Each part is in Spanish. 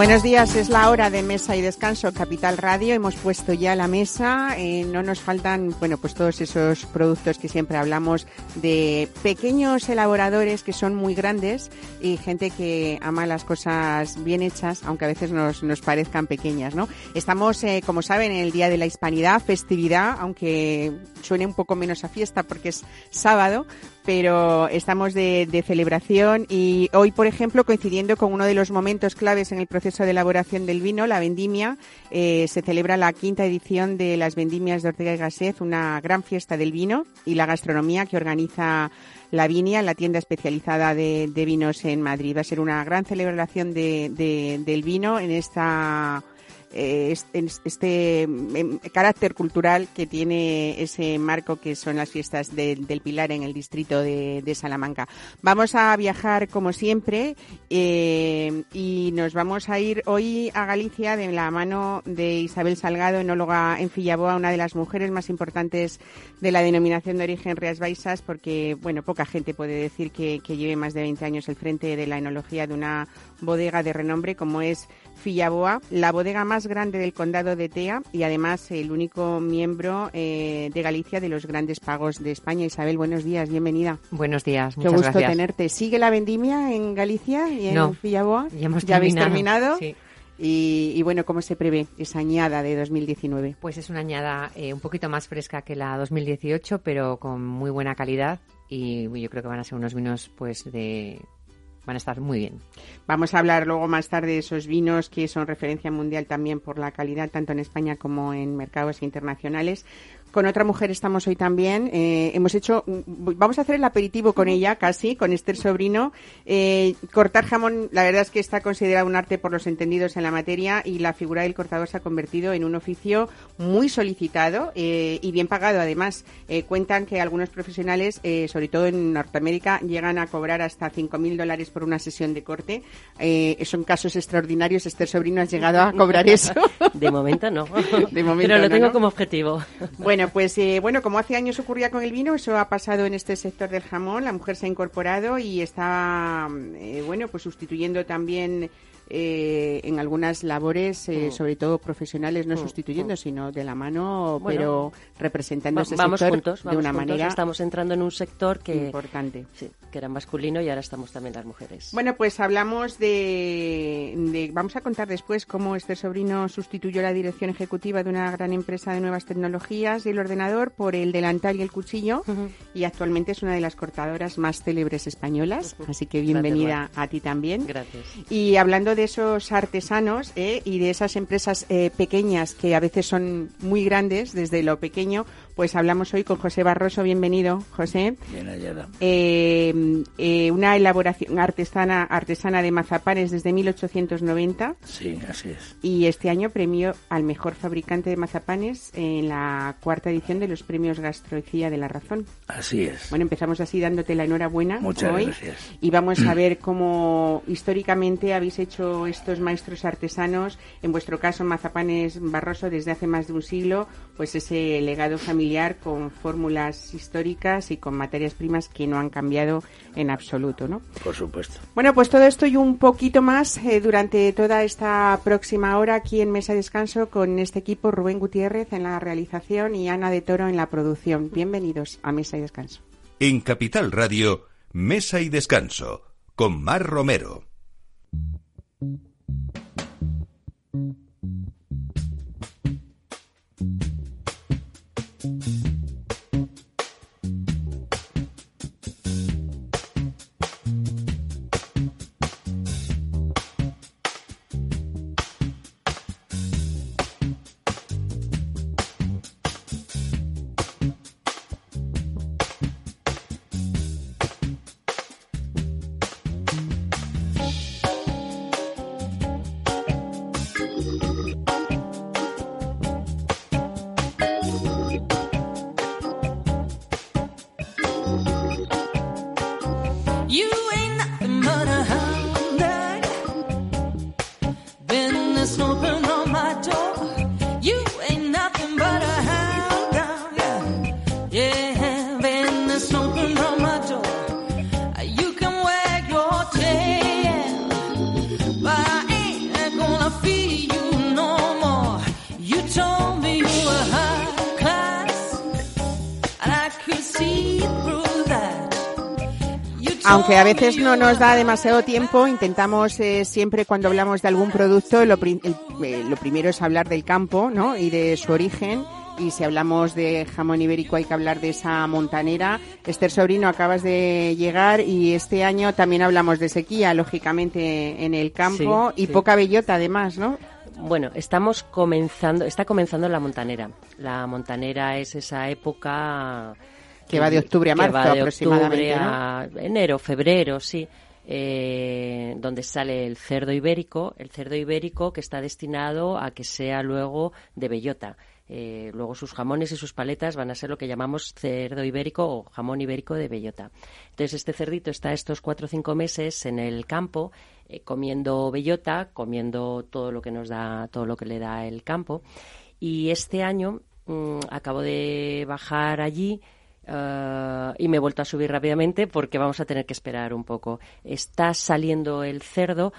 Buenos días, es la hora de mesa y descanso Capital Radio. Hemos puesto ya la mesa. Eh, no nos faltan, bueno, pues todos esos productos que siempre hablamos de pequeños elaboradores que son muy grandes y gente que ama las cosas bien hechas, aunque a veces nos, nos parezcan pequeñas, ¿no? Estamos, eh, como saben, en el Día de la Hispanidad, festividad, aunque suene un poco menos a fiesta porque es sábado, pero estamos de, de, celebración y hoy, por ejemplo, coincidiendo con uno de los momentos claves en el proceso de elaboración del vino, la vendimia, eh, se celebra la quinta edición de las vendimias de Ortega y Gasset, una gran fiesta del vino y la gastronomía que organiza la Vinia, la tienda especializada de, de vinos en Madrid. Va a ser una gran celebración de, de, del vino en esta eh, este em, carácter cultural que tiene ese marco que son las fiestas de, del Pilar en el distrito de, de, Salamanca. Vamos a viajar como siempre eh, y nos vamos a ir hoy a Galicia de la mano de Isabel Salgado, enóloga en Fillaboa, una de las mujeres más importantes de la denominación de origen Rías Baixas, porque bueno, poca gente puede decir que, que lleve más de 20 años al frente de la enología de una bodega de renombre como es Fillaboa, la bodega más grande del condado de Tea y además el único miembro eh, de Galicia de los grandes pagos de España. Isabel, buenos días, bienvenida. Buenos días, muchas Qué gusto gracias. tenerte. ¿Sigue la vendimia en Galicia y en no, Fillaboa? Ya, hemos ¿Ya habéis terminado? terminado? Sí. Y, y, bueno, ¿cómo se prevé esa añada de 2019? Pues es una añada eh, un poquito más fresca que la 2018, pero con muy buena calidad y yo creo que van a ser unos vinos pues de van a estar muy bien. Vamos a hablar luego más tarde de esos vinos que son referencia mundial también por la calidad, tanto en España como en mercados internacionales. Con otra mujer estamos hoy también. Eh, hemos hecho, vamos a hacer el aperitivo con ella casi, con Esther Sobrino. Eh, cortar jamón, la verdad es que está considerado un arte por los entendidos en la materia y la figura del cortador se ha convertido en un oficio muy solicitado eh, y bien pagado. Además, eh, cuentan que algunos profesionales, eh, sobre todo en Norteamérica, llegan a cobrar hasta 5.000 dólares por una sesión de corte. Eh, son casos extraordinarios. Esther Sobrino, ¿has llegado a cobrar eso? De momento no. De momento Pero lo no, tengo ¿no? como objetivo. Bueno, pues eh, bueno, como hace años ocurría con el vino, eso ha pasado en este sector del jamón. La mujer se ha incorporado y está, eh, bueno, pues sustituyendo también eh, en algunas labores, eh, Mm. sobre todo profesionales, no Mm, sustituyendo, mm. sino de la mano, Bueno, pero representando Va- ese vamos sector juntos, de vamos una juntos. manera Estamos entrando en un sector que, importante. sí, que era masculino y ahora estamos también las mujeres. Bueno, pues hablamos de, de- Vamos a contar después cómo este sobrino sustituyó la dirección ejecutiva de una gran empresa de nuevas tecnologías y el ordenador por el delantal y el cuchillo Ujú. y actualmente es una de las cortadoras más célebres españolas, Ujú. así que bienvenida Gracias, a ti también. Gracias. Y hablando de esos artesanos ¿eh? y de esas empresas eh, pequeñas que a veces son muy grandes desde lo pequeño, pues hablamos hoy con José Barroso. Bienvenido, José. Bien hallada. Eh, eh, una elaboración artesana, artesana de mazapanes desde 1890 Sí, así es. y este año premió al mejor fabricante de mazapanes en la cuarta edición de los premios Gastroecía de la Razón. Así es. Bueno, empezamos así dándote la enhorabuena Muchas hoy gracias. y vamos a ver cómo históricamente habéis hecho estos maestros artesanos, en vuestro caso Mazapanes Barroso desde hace más de un siglo, pues ese legado familiar con fórmulas históricas y con materias primas que no han cambiado en absoluto, ¿no? Por supuesto. Bueno, pues todo esto y un poquito más eh, durante toda esta próxima hora aquí en Mesa de Descanso con este equipo Rubén Gutiérrez en la realización y Ana de Toro en la producción. Bienvenidos a Mesa y Descanso. En Capital Radio, Mesa y Descanso, con Mar Romero. Thank you. Aunque a veces no nos da demasiado tiempo, intentamos eh, siempre cuando hablamos de algún producto, lo, eh, lo primero es hablar del campo ¿no? y de su origen y si hablamos de jamón ibérico hay que hablar de esa montanera. Esther Sobrino, acabas de llegar y este año también hablamos de sequía, lógicamente, en el campo y poca bellota además, ¿no? Bueno, estamos comenzando, está comenzando la montanera. La montanera es esa época que va de octubre a marzo aproximadamente, a enero, febrero, sí. Eh, donde sale el cerdo ibérico, el cerdo ibérico que está destinado a que sea luego de bellota. Eh, luego sus jamones y sus paletas van a ser lo que llamamos cerdo ibérico o jamón ibérico de bellota. Entonces este cerdito está estos cuatro o cinco meses en el campo eh, comiendo bellota, comiendo todo lo que nos da, todo lo que le da el campo. Y este año mm, acabo de bajar allí. Eh, y me he vuelto a subir rápidamente porque vamos a tener que esperar un poco. Está saliendo el cerdo,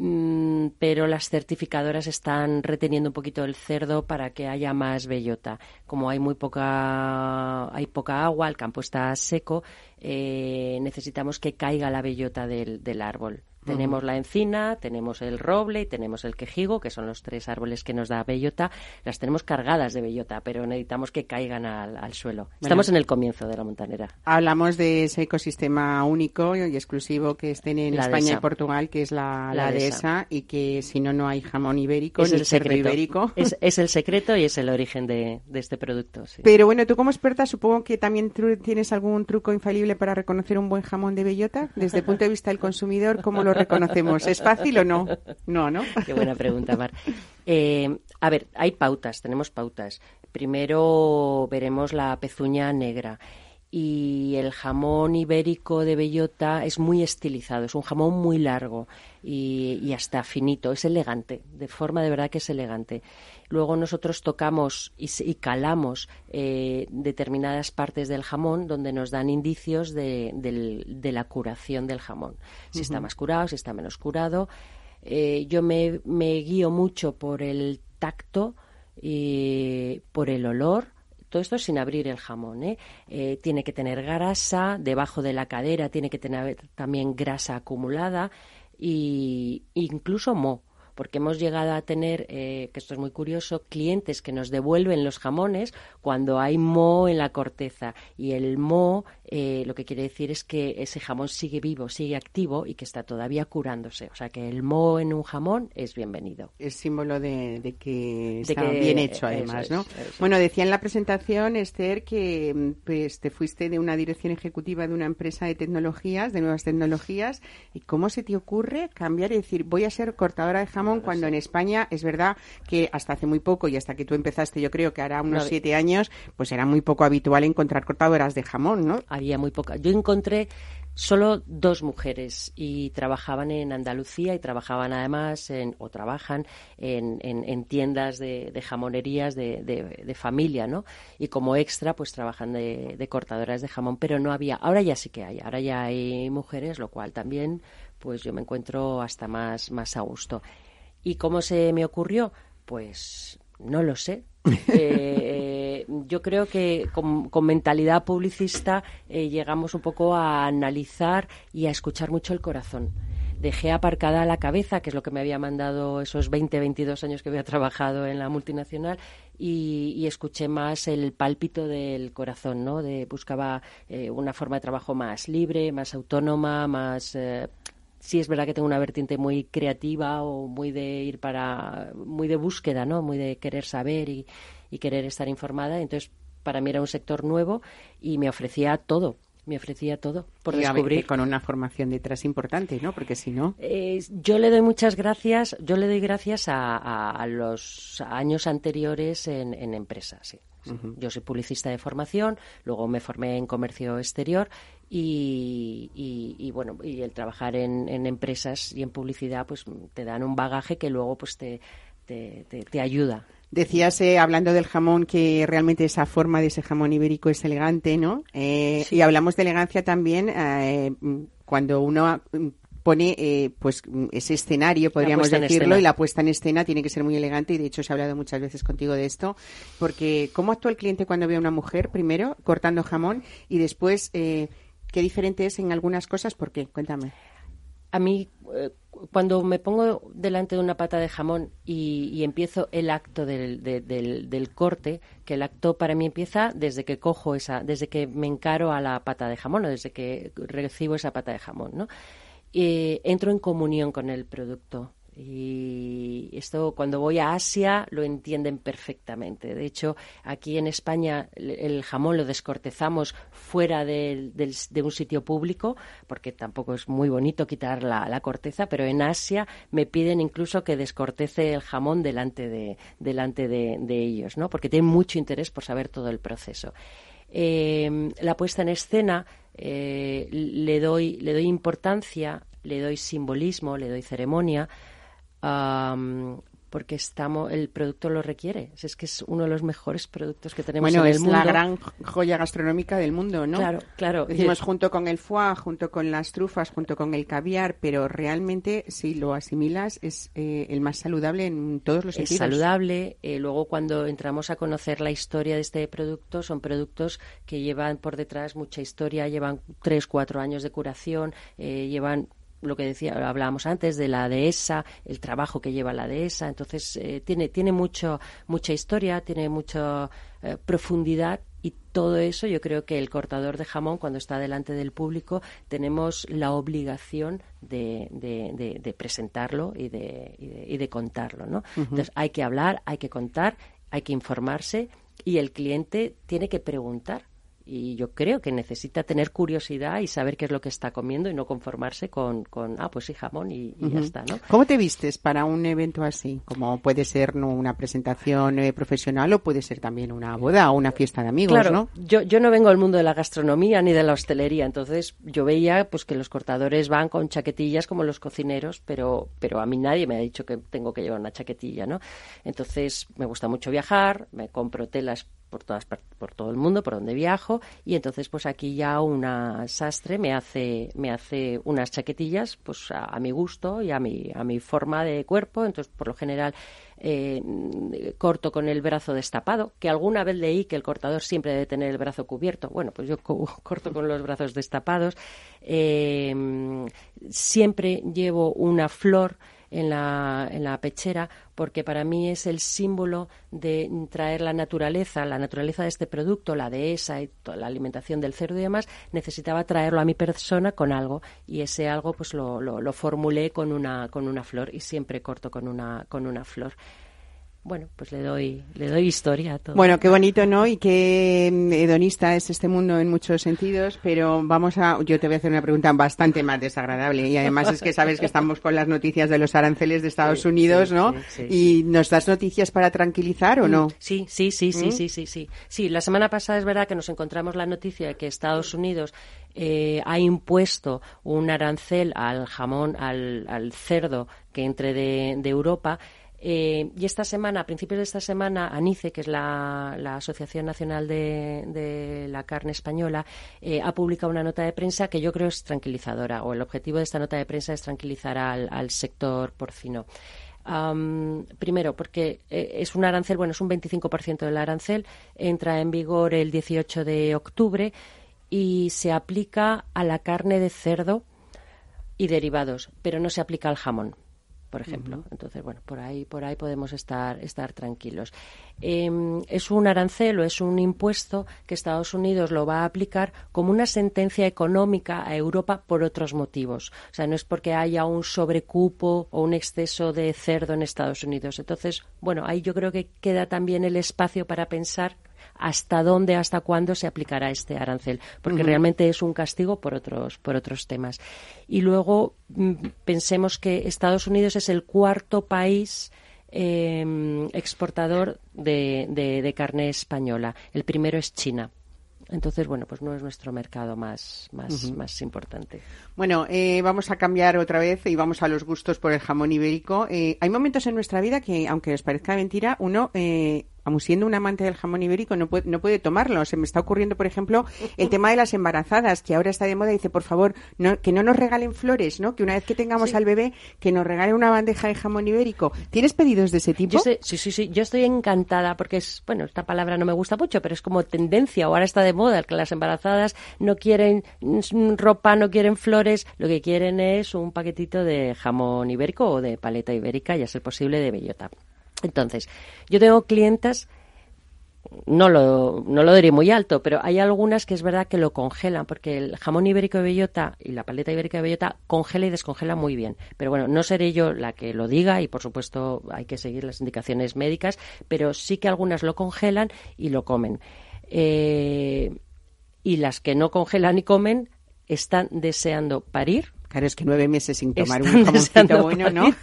Mm, pero las certificadoras están reteniendo un poquito el cerdo para que haya más bellota. Como hay muy poca, hay poca agua, el campo está seco, eh, necesitamos que caiga la bellota del, del árbol. Tenemos la encina, tenemos el roble y tenemos el quejigo, que son los tres árboles que nos da bellota. Las tenemos cargadas de bellota, pero necesitamos que caigan al, suelo. Estamos en el comienzo de la montanera. Hablamos de ese ecosistema único y exclusivo que estén en España y Portugal, que es la, la, dehesa, y que si no, no hay jamón ibérico es ni el secreto. ibérico. Es, el secreto y es el origen de, este producto. Pero bueno, tú como experta supongo que también tienes algún truco infalible para reconocer un buen jamón de bellota. Desde el punto de vista del consumidor, ¿cómo lo reconocemos? ¿Es fácil o no? No, ¿no? Qué buena pregunta, Mar. Eh, a ver, hay pautas, tenemos pautas. Primero veremos la pezuña negra y el jamón ibérico de bellota es muy estilizado, es un jamón muy largo y, hasta finito, es elegante, de forma de verdad que es elegante. Luego nosotros tocamos y, calamos eh, determinadas partes del jamón donde nos dan indicios de, la curación del jamón, si está más curado, si está menos curado. Eh, yo me, me guío mucho por el tacto y por el olor todo esto sin abrir el jamón. ¿eh? ¿eh? tiene que tener grasa, debajo de la cadera tiene que tener también grasa acumulada e incluso mo porque hemos llegado a tener, eh, que esto es muy curioso, clientes que nos devuelven los jamones cuando hay moho en la corteza. Y el moho eh, lo que quiere decir es que ese jamón sigue vivo, sigue activo y que está todavía curándose. O sea que el moho en un jamón es bienvenido. Es símbolo de, que está bien hecho, además, ¿no? Bueno, decía en la presentación, Esther, que mm, pues, te fuiste de una dirección ejecutiva de una empresa de tecnologías, de nuevas tecnologías. ¿Y cómo se te ocurre cambiar y decir, voy a ser cortadora de jamón? cuando en España es verdad que hasta hace muy poco y hasta que tú empezaste, yo creo que hará unos siete años, pues era muy poco habitual encontrar cortadoras de jamón, ¿no? Había muy poca. Yo encontré solo dos mujeres y trabajaban en Andalucía y trabajaban además en, o trabajan en, en, tiendas de, jamonerías de, de, familia, ¿no? Y como extra, pues trabajan de, cortadoras de jamón, pero no había. Ahora ya sí que hay, ahora ya hay mujeres, lo cual también, pues yo me encuentro hasta más, más a gusto. ¿Y cómo se me ocurrió? Pues no lo sé. Eh, yo creo que con, mentalidad publicista eh, llegamos un poco a analizar y a escuchar mucho el corazón. Dejé aparcada la cabeza, que es lo que me había mandado esos 20, 22 años que había trabajado en la multinacional, y, escuché más el pálpito del corazón, ¿no? De, buscaba eh, una forma de trabajo más libre, más autónoma, más sí es verdad que tengo una vertiente muy creativa o muy de ir para, muy de búsqueda, ¿no? Muy de querer saber y, querer estar informada. Entonces, para mí era un sector nuevo y me ofrecía todo me ofrecía todo por descubrir. con una formación detrás importante, ¿no? Porque si no... Eh, yo le doy muchas gracias, yo le doy gracias a, los años anteriores en, empresas, Yo soy publicista de formación, luego me formé en comercio exterior y, bueno y el trabajar en, empresas y en publicidad pues te dan un bagaje que luego pues te, te, ayuda Decías, eh, hablando del jamón, que realmente esa forma de ese jamón ibérico es elegante, ¿no? Eh, y hablamos de elegancia también eh, cuando uno pone pues ese escenario, podríamos decirlo, y la puesta en escena tiene que ser muy elegante y de hecho se ha hablado muchas veces contigo de esto, porque ¿cómo actúa el cliente cuando ve a una mujer, primero, cortando jamón y después qué diferente es en algunas cosas, ¿por qué? Cuéntame. A mí, eh, cuando me pongo delante de una pata de jamón y, empiezo el acto del, del, corte, que el acto para mí empieza desde que cojo esa, desde que me encaro a la pata de jamón o desde que recibo esa pata de jamón, ¿no? Eh, entro en comunión con el producto. Y esto cuando voy a Asia lo entienden perfectamente. De hecho, aquí en España el jamón lo descortezamos fuera de, un sitio público, porque tampoco es muy bonito quitar la, corteza, pero en Asia me piden incluso que descortece el jamón delante de, delante de, ellos, ¿no? porque tienen mucho interés por saber todo el proceso. Eh, la puesta en escena eh, le, doy, le doy importancia, le doy simbolismo, le doy ceremonia porque estamos, el producto lo requiere. Es que es uno de los mejores productos que tenemos en el mundo. Bueno, es la gran joya gastronómica del mundo, ¿no? Claro, claro. Decimos junto con el foie, junto con las trufas, junto con el caviar, pero realmente si lo asimilas es eh, el más saludable en todos los sentidos. Es saludable. Eh, luego cuando entramos a conocer la historia de este producto, son productos que llevan por detrás mucha historia, llevan tres, cuatro años de curación, eh, llevan lo que decía, hablábamos antes de la dehesa, el trabajo que lleva la dehesa, entonces eh, tiene, tiene mucho, mucha historia, tiene mucha eh, profundidad y todo eso yo creo que el cortador de jamón cuando está delante del público tenemos la obligación de, de, presentarlo y de, y de, contarlo, ¿no? Entonces hay que hablar, hay que contar, hay que informarse y el cliente tiene que preguntar y yo creo que necesita tener curiosidad y saber qué es lo que está comiendo y no conformarse con, con ah, pues sí, jamón y, ya está, ¿no? ¿Cómo te vistes para un evento así? Como puede ser ¿no? una presentación eh, profesional o puede ser también una boda o una fiesta de amigos, claro, ¿no? Yo, yo no vengo del mundo de la gastronomía ni de la hostelería, entonces yo veía pues que los cortadores van con chaquetillas como los cocineros, pero, pero a mí nadie me ha dicho que tengo que llevar una chaquetilla, ¿no? Entonces me gusta mucho viajar, me compro telas por todas por todo el mundo por donde viajo y entonces pues aquí ya una sastre me hace me hace unas chaquetillas pues a, mi gusto y a mi a mi forma de cuerpo. Entonces por lo general eh, corto con el brazo destapado que alguna vez leí que el cortador siempre debe tener el brazo cubierto. Bueno pues yo corto con los brazos destapados. Eh, siempre llevo una flor en la, en la pechera porque para mí es el símbolo de traer la naturaleza, la naturaleza de este producto, la dehesa y toda la alimentación del cerdo y demás, necesitaba traerlo a mi persona con algo y ese algo pues lo, lo, lo formulé con una, con una flor y siempre corto con una, con una flor bueno, pues le doy, le doy historia a todo. Bueno, qué bonito, ¿no? Y qué mm, hedonista es este mundo en muchos sentidos, pero vamos a, yo te voy a hacer una pregunta bastante más desagradable y además es que sabes que estamos con las noticias de los aranceles de Estados Unidos, ¿no? y nos das noticias para tranquilizar o no? Sí, sí, sí, sí, ¿Mm? sí, sí, sí. Sí, la semana pasada es verdad que nos encontramos la noticia de que Estados Unidos eh, ha impuesto un arancel al jamón, al, al cerdo que entre de, de Europa eh, y esta semana, a principios de esta semana, ANICE, que es la, Asociación Nacional de, la Carne Española, eh, ha publicado una nota de prensa que yo creo es tranquilizadora, o el objetivo de esta nota de prensa es tranquilizar al, sector porcino. primero, porque eh, es un arancel, bueno, es un 25% del arancel, entra en vigor el 18 de octubre y se aplica a la carne de cerdo y derivados, pero no se aplica al jamón por ejemplo. Entonces, bueno, por ahí, por ahí podemos estar, estar tranquilos. Em, es un arancel o es un impuesto que Estados Unidos lo va a aplicar como una sentencia económica a Europa por otros motivos. O sea, no es porque haya un sobrecupo o un exceso de cerdo en Estados Unidos. Entonces, bueno, ahí yo creo que queda también el espacio para pensar hasta dónde, hasta cuándo se aplicará este arancel, porque realmente es un castigo por otros, por otros temas. Y luego mm, pensemos que Estados Unidos es el cuarto país em, exportador de, carne española. El primero es China. Entonces, bueno, pues no es nuestro mercado más, más, más importante. Bueno, eh, vamos a cambiar otra vez y vamos a los gustos por el jamón ibérico. Eh, hay momentos en nuestra vida que, aunque os parezca mentira, uno eh, aun siendo un amante del jamón ibérico, no puede, no puede tomarlo. Se me está ocurriendo, por ejemplo, el tema de las embarazadas, que ahora está de moda, dice, por favor, no, que no nos regalen flores, ¿no? Que una vez que tengamos al bebé, que nos regalen una bandeja de jamón ibérico. ¿Tienes pedidos de ese tipo? sí, sí, sí. Yo estoy encantada porque es, bueno, esta palabra no me gusta mucho, pero es como tendencia, ahora está de moda, que las embarazadas no quieren ropa, no quieren flores, lo que quieren es un paquetito de jamón ibérico o de paleta ibérica y a ser posible de bellota. Entonces, yo tengo clientas no lo, no lo diré muy alto, pero hay algunas que es verdad que lo congelan, porque el jamón ibérico de bellota y la paleta ibérica de bellota congela y descongela muy bien. Pero bueno, no seré yo la que lo diga y por supuesto hay que seguir las indicaciones médicas, pero sí que algunas lo congelan y lo comen. Eh, y las que no congelan y comen están deseando parir. Claro, es que nueve meses sin tomar un jamoncito bueno, ¿no?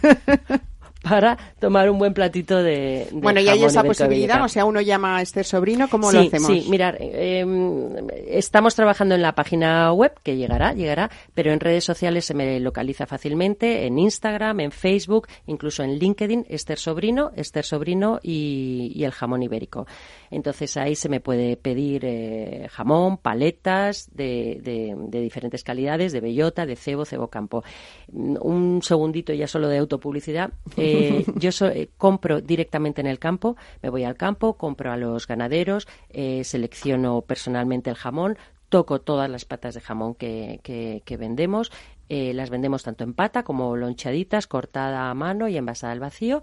Para tomar un buen platito de, Bueno, y hay esa posibilidad, o sea, uno llama a este sobrino, ¿cómo lo hacemos? Sí, mirar, em, estamos trabajando en la página web, que llegará, llegará, pero en redes sociales se me localiza fácilmente, en Instagram, en Facebook, incluso en LinkedIn, Esther Sobrino, Esther Sobrino y, el jamón ibérico. Entonces ahí se me puede pedir eh, jamón, paletas de, de, diferentes calidades, de bellota, de cebo, cebo campo. Un segundito ya solo de autopublicidad. Eh, yo eh, compro directamente en el campo, me voy al campo, compro a los ganaderos, eh, selecciono personalmente el jamón, toco todas las patas de jamón que, vendemos, las vendemos tanto en pata como lonchaditas, cortada a mano y envasada al vacío.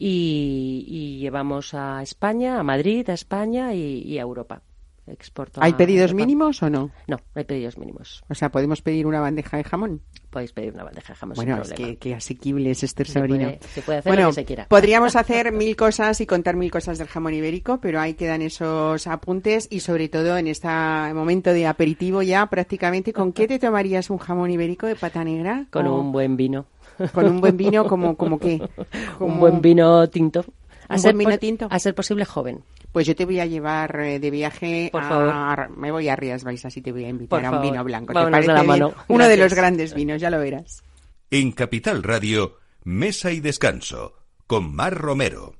Y, llevamos a España, a Madrid, a España y, a Europa. Exporto ¿Hay pedidos mínimos o no? No, no hay pedidos mínimos. O sea, ¿podemos pedir una bandeja de jamón? podéis pedir una bandeja de jamón bueno, es que, asequible es este sobrino. Se puede, hacer lo que se quiera. Podríamos hacer mil cosas y contar mil cosas del jamón ibérico, pero ahí quedan esos apuntes y sobre todo en este momento de aperitivo ya prácticamente, ¿con qué te tomarías un jamón ibérico de pata negra? Con un buen vino. Con un buen vino, como, como qué? Un buen vino tinto. A ser, vino tinto? A ser posible joven. Pues yo te voy a llevar eh, de viaje Por a, favor. me voy a Rías Baixas y te voy a invitar a un vino blanco. ¿Te parece la mano. Uno de los grandes vinos, ya lo verás. En Capital Radio, Mesa y Descanso, con Mar Romero.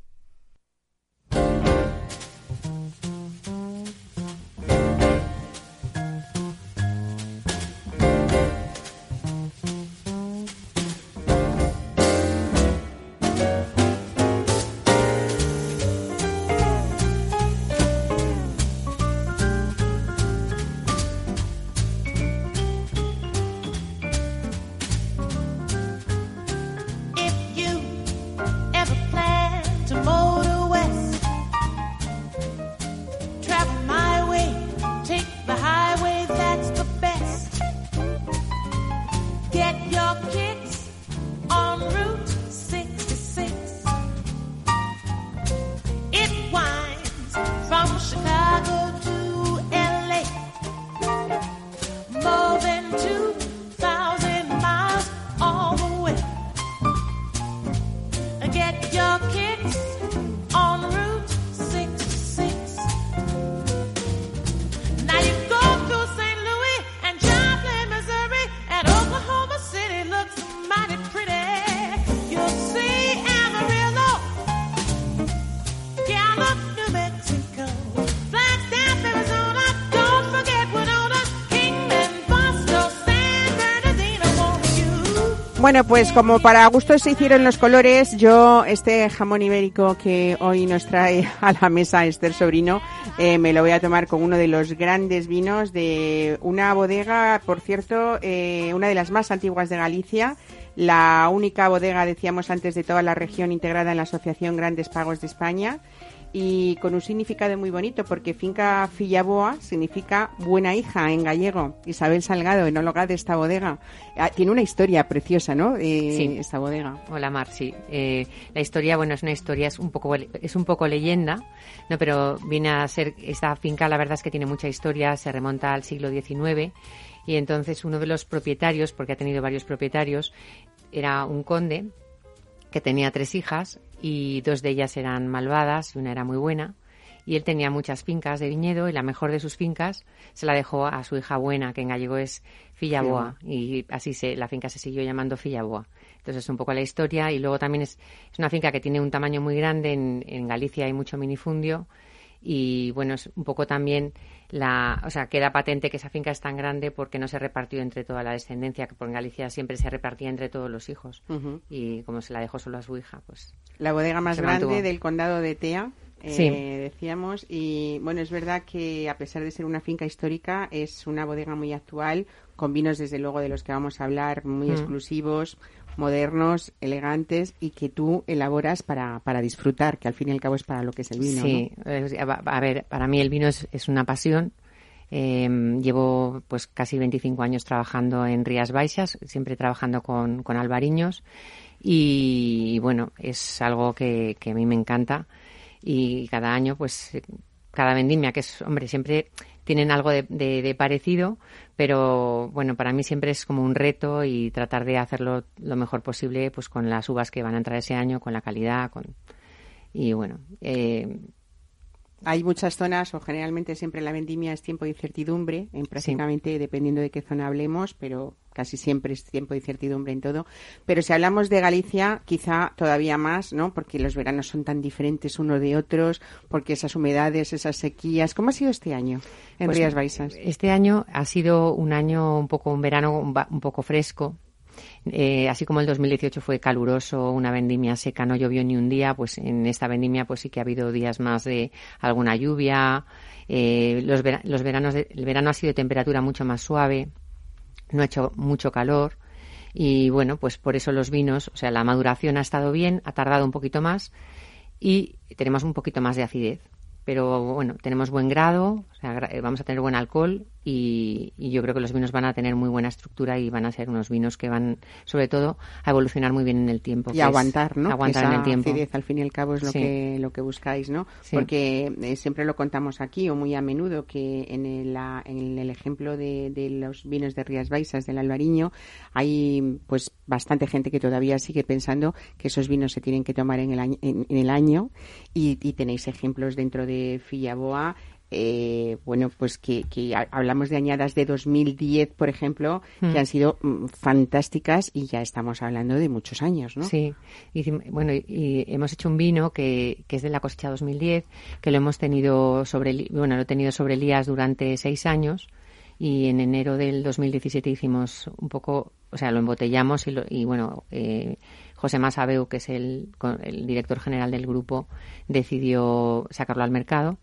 Bueno, pues como para gusto se hicieron los colores, yo este jamón ibérico que hoy nos trae a la mesa Esther Sobrino, eh, me lo voy a tomar con uno de los grandes vinos de una bodega, por cierto, eh, una de las más antiguas de Galicia, la única bodega, decíamos antes, de toda la región integrada en la Asociación Grandes Pagos de España y con un significado muy bonito porque finca Fillaboa significa buena hija en gallego. Isabel Salgado, enóloga de esta bodega. Ah, tiene una historia preciosa, ¿no? Eh, sí. Esta bodega. Hola, Mar, sí. Eh, la historia, bueno, es una historia, es un poco, es un poco leyenda, ¿no? Pero viene a ser, esta finca la verdad es que tiene mucha historia, se remonta al siglo XIX y entonces uno de los propietarios, porque ha tenido varios propietarios, era un conde que tenía tres hijas y dos de ellas eran malvadas y una era muy buena. y él tenía muchas fincas de viñedo y la mejor de sus fincas se la dejó a su hija buena, que en gallego es Fillaboa, y así se, la finca se siguió llamando Fillaboa. Entonces es un poco la historia y luego también es, es una finca que tiene un tamaño muy grande, en, en Galicia hay mucho minifundio y bueno, es un poco también la, o sea, queda patente que esa finca es tan grande porque no se repartió entre toda la descendencia, que por en Galicia siempre se repartía entre todos los hijos. Y como se la dejó solo a su hija, pues la bodega más grande del condado de Tea. Eh, decíamos y bueno es verdad que a pesar de ser una finca histórica es una bodega muy actual con vinos desde luego de los que vamos a hablar muy exclusivos modernos, elegantes y que tú elaboras para, para disfrutar, que al fin y al cabo es para lo que es el vino. Sí, a ver, para mí el vino es, es una pasión. Em, llevo pues casi 25 años trabajando en Rías Baixas, siempre trabajando con, con albariños y, bueno, es algo que, que a mí me encanta y cada año pues cada vendimia que es, hombre, siempre tienen algo de, de, parecido, pero bueno, para mí siempre es como un reto y tratar de hacerlo lo mejor posible pues con las uvas que van a entrar ese año, con la calidad, con y bueno, eh, hay muchas zonas, o generalmente siempre la vendimia es tiempo de incertidumbre, en prácticamente dependiendo de qué zona hablemos, pero casi siempre es tiempo de incertidumbre en todo. Pero si hablamos de Galicia, quizá todavía más, ¿no? Porque los veranos son tan diferentes unos de otros, porque esas humedades, esas sequías. ¿Cómo ha sido este año en pues, Rías Baixas? Este año ha sido un año un poco, un verano un poco fresco, eh, así como el 2018 fue caluroso, una vendimia seca, no llovió ni un día, pues en esta vendimia pues sí que ha habido días más de alguna lluvia. Eh, los, los veranos el verano ha sido de temperatura mucho más suave, no ha hecho mucho calor y bueno, pues por eso los vinos, o sea, la maduración ha estado bien, ha tardado un poquito más y tenemos un poquito más de acidez pero bueno, tenemos buen grado, vamos a tener buen alcohol y, yo creo que los vinos van a tener muy buena estructura y van a ser unos vinos que van, sobre todo, a evolucionar muy bien en el tiempo. Y aguantar, ¿no? Aguantar en el tiempo. Acidez, al fin y al cabo, es lo, que, lo que buscáis, ¿no? Porque eh, siempre lo contamos aquí o muy a menudo que en el, en el ejemplo de, de, los vinos de Rías Baixas, del Albariño, hay pues bastante gente que todavía sigue pensando que esos vinos se tienen que tomar en el año, en, el año y, y tenéis ejemplos dentro de Fillaboa, eh, bueno, pues que, hablamos de añadas de 2010, por ejemplo, que mm. han sido mm, fantásticas y ya estamos hablando de muchos años, ¿no? Sí, y, bueno, y hemos hecho un vino que, que, es de la cosecha 2010, que lo hemos tenido sobre, bueno, lo he tenido sobre Elías durante seis años y en enero del 2017 hicimos un poco, o sea, lo embotellamos y, y bueno, eh, José Masabeu, que es el, el director general del grupo, decidió sacarlo al mercado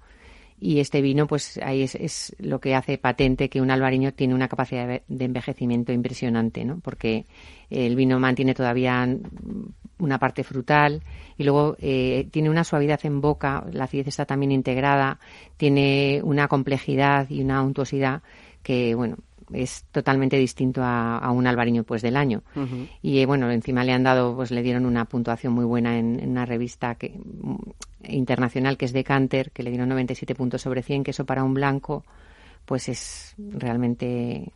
y este vino pues ahí es, lo que hace patente que un albariño tiene una capacidad de, envejecimiento impresionante no porque el vino mantiene todavía una parte frutal y luego eh, tiene una suavidad en boca la acidez está también integrada tiene una complejidad y una untuosidad que bueno es totalmente distinto a, un albariño pues del año. Y eh, bueno, encima le han dado, pues le dieron una puntuación muy buena en, una revista que, mm, internacional que es Decanter, que le dieron 97 puntos sobre 100, que eso para un blanco pues es realmente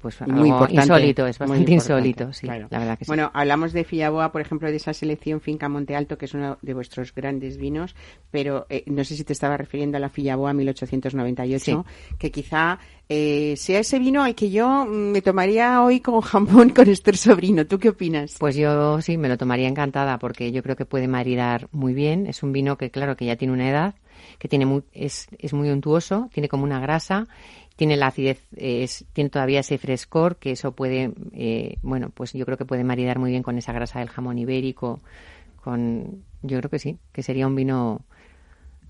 pues muy insólito, es bastante insólito, sí, la verdad que sí. Bueno, hablamos de Fillaboa, por ejemplo, de esa selección Finca Monte Alto, que es uno de vuestros grandes vinos, pero eh, no sé si te estaba refiriendo a la Fillaboa 1898, que quizá eh, sea ese vino al que yo mm, me tomaría hoy con jamón con Esther Sobrino. ¿Tú qué opinas? Pues yo sí, me lo tomaría encantada, porque yo creo que puede maridar muy bien. Es un vino que, claro, que ya tiene una edad, que tiene muy, es, es muy untuoso, tiene como una grasa tiene la acidez, tiene todavía ese frescor, que eso puede, eh, bueno, pues yo creo que puede maridar muy bien con esa grasa del jamón ibérico, con, yo creo que sí, que sería un vino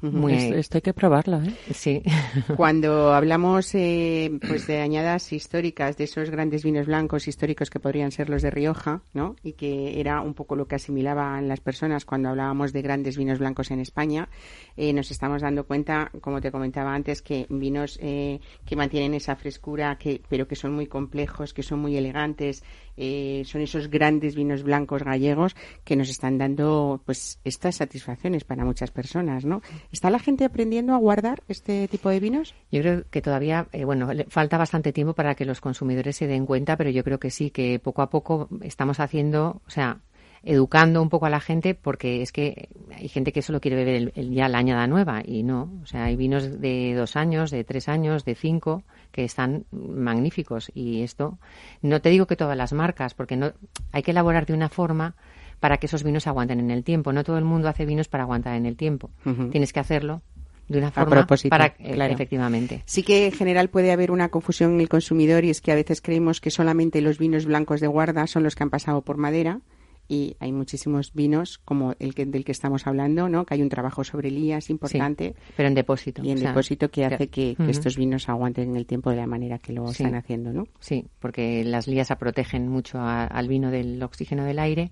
muy... Esto, hay que probarlo, ¿eh? Sí. Cuando hablamos eh, pues de añadas históricas, de esos grandes vinos blancos históricos que podrían ser los de Rioja, ¿no? Y que era un poco lo que asimilaban las personas cuando hablábamos de grandes vinos blancos en España, eh, nos estamos dando cuenta, como te comentaba antes, que vinos eh, que mantienen esa frescura, que, pero que son muy complejos, que son muy elegantes, eh, son esos grandes vinos blancos gallegos que nos están dando pues estas satisfacciones para muchas personas, ¿no? ¿Está la gente aprendiendo a guardar este tipo de vinos? Yo creo que todavía, eh, bueno, falta bastante tiempo para que los consumidores se den cuenta, pero yo creo que sí, que poco a poco estamos haciendo, o sea, educando un poco a la gente porque es que hay gente que solo quiere beber el, ya la añada nueva y no. O sea, hay vinos de dos años, de tres años, de cinco que están magníficos y esto no te digo que todas las marcas porque no hay que elaborar de una forma para que esos vinos aguanten en el tiempo. No todo el mundo hace vinos para aguantar en el tiempo. Tienes que hacerlo de una forma para claro. efectivamente. Sí que en general puede haber una confusión en el consumidor y es que a veces creemos que solamente los vinos blancos de guarda son los que han pasado por madera y hay muchísimos vinos como el que, del que estamos hablando, ¿no? Que hay un trabajo sobre lías importante. pero en depósito. Y en depósito que hace que, estos vinos aguanten en el tiempo de la manera que lo están haciendo, ¿no? Sí, porque las lías protegen mucho al vino del oxígeno del aire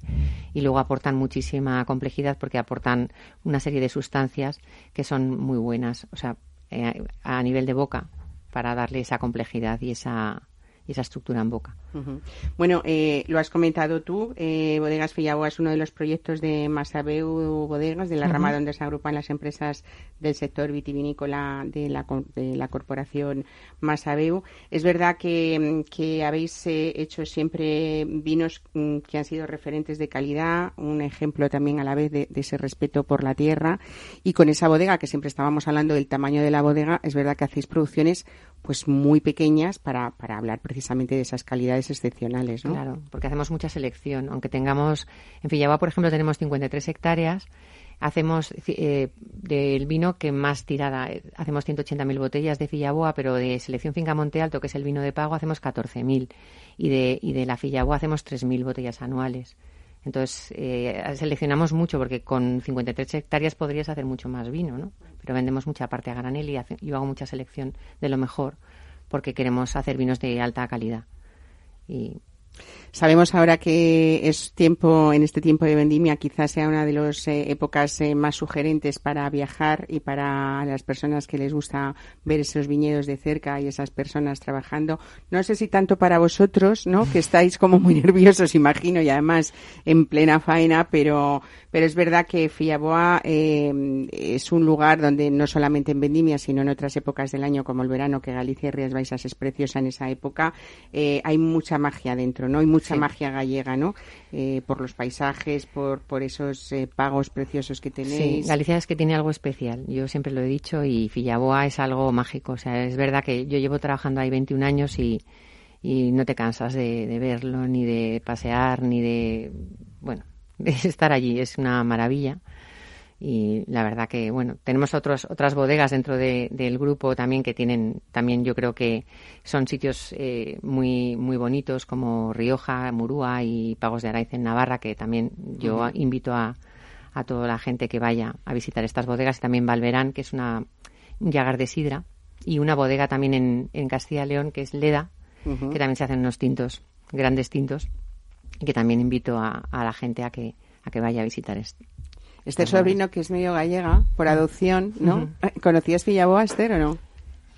y luego aportan muchísima complejidad porque aportan una serie de sustancias que son muy buenas, o sea, eh, a nivel de boca para darle esa complejidad y esa y esa estructura en boca. Bueno, eh, lo has comentado tú, eh, Bodegas Fillaboa es uno de los proyectos de Masabeu Bodegas, de la rama donde se agrupan las empresas del sector vitivinícola de la, de la corporación Masabeu. Es verdad que, habéis eh, hecho siempre vinos mm, que han sido referentes de calidad, un ejemplo también a la vez de, de ese respeto por la tierra. Y con esa bodega que siempre estábamos hablando del tamaño de la bodega, es verdad que hacéis producciones pues muy pequeñas para, para hablar precisamente de esas calidades excepcionales, ¿no? Claro, porque hacemos mucha selección. Aunque tengamos, en Fillagua, por ejemplo, tenemos 53 hectáreas, hacemos eh, del vino que más tirada, eh, hacemos 180.000 botellas de Fillaboa, pero de selección Finca Monte Alto, que es el vino de pago, hacemos 14.000 y de, y de la Fillaboa hacemos 3.000 botellas anuales. Entonces, eh, seleccionamos mucho porque con 53 hectáreas podrías hacer mucho más vino, ¿no? Pero vendemos mucha parte a granel y yo hago mucha selección de lo mejor porque queremos hacer vinos de alta calidad. Y Sabemos ahora que es tiempo, en este tiempo de vendimia, quizás sea una de las eh, épocas eh, más sugerentes para viajar y para las personas que les gusta ver esos viñedos de cerca y esas personas trabajando. No sé si tanto para vosotros, ¿no? Que estáis como muy nerviosos, imagino, y además en plena faena, pero, pero es verdad que Fiaboa eh, es un lugar donde no solamente en vendimia, sino en otras épocas del año, como el verano, que Galicia y Rías Baixas es preciosa en esa época, hay mucha magia dentro, ¿no? Hay mucha magia gallega, ¿no? Eh, por los paisajes, por, por esos eh, pagos preciosos que tenéis. Sí, Galicia es que tiene algo especial. Yo siempre lo he dicho y Fillaboa es algo mágico. O sea, es verdad que yo llevo trabajando ahí 21 años y, y no te cansas de, de verlo, ni de pasear, ni de, bueno, estar allí. Es una maravilla. Y la verdad que bueno tenemos otros otras bodegas dentro del grupo también que tienen también yo creo que son sitios eh, muy muy bonitos como Rioja Murúa y Pagos de Araiz en Navarra que también yo invito a, a toda la gente que vaya a visitar estas bodegas. Y también Valverán que es una un llagar de sidra y una bodega también en, en Castilla y León que es Leda que también se hacen unos tintos grandes tintos que también invito a, a la gente a que a que vaya a visitar esto este sobrino que es medio gallega, por adopción, ¿no? ¿Conocías Villaboa, Esther, o no?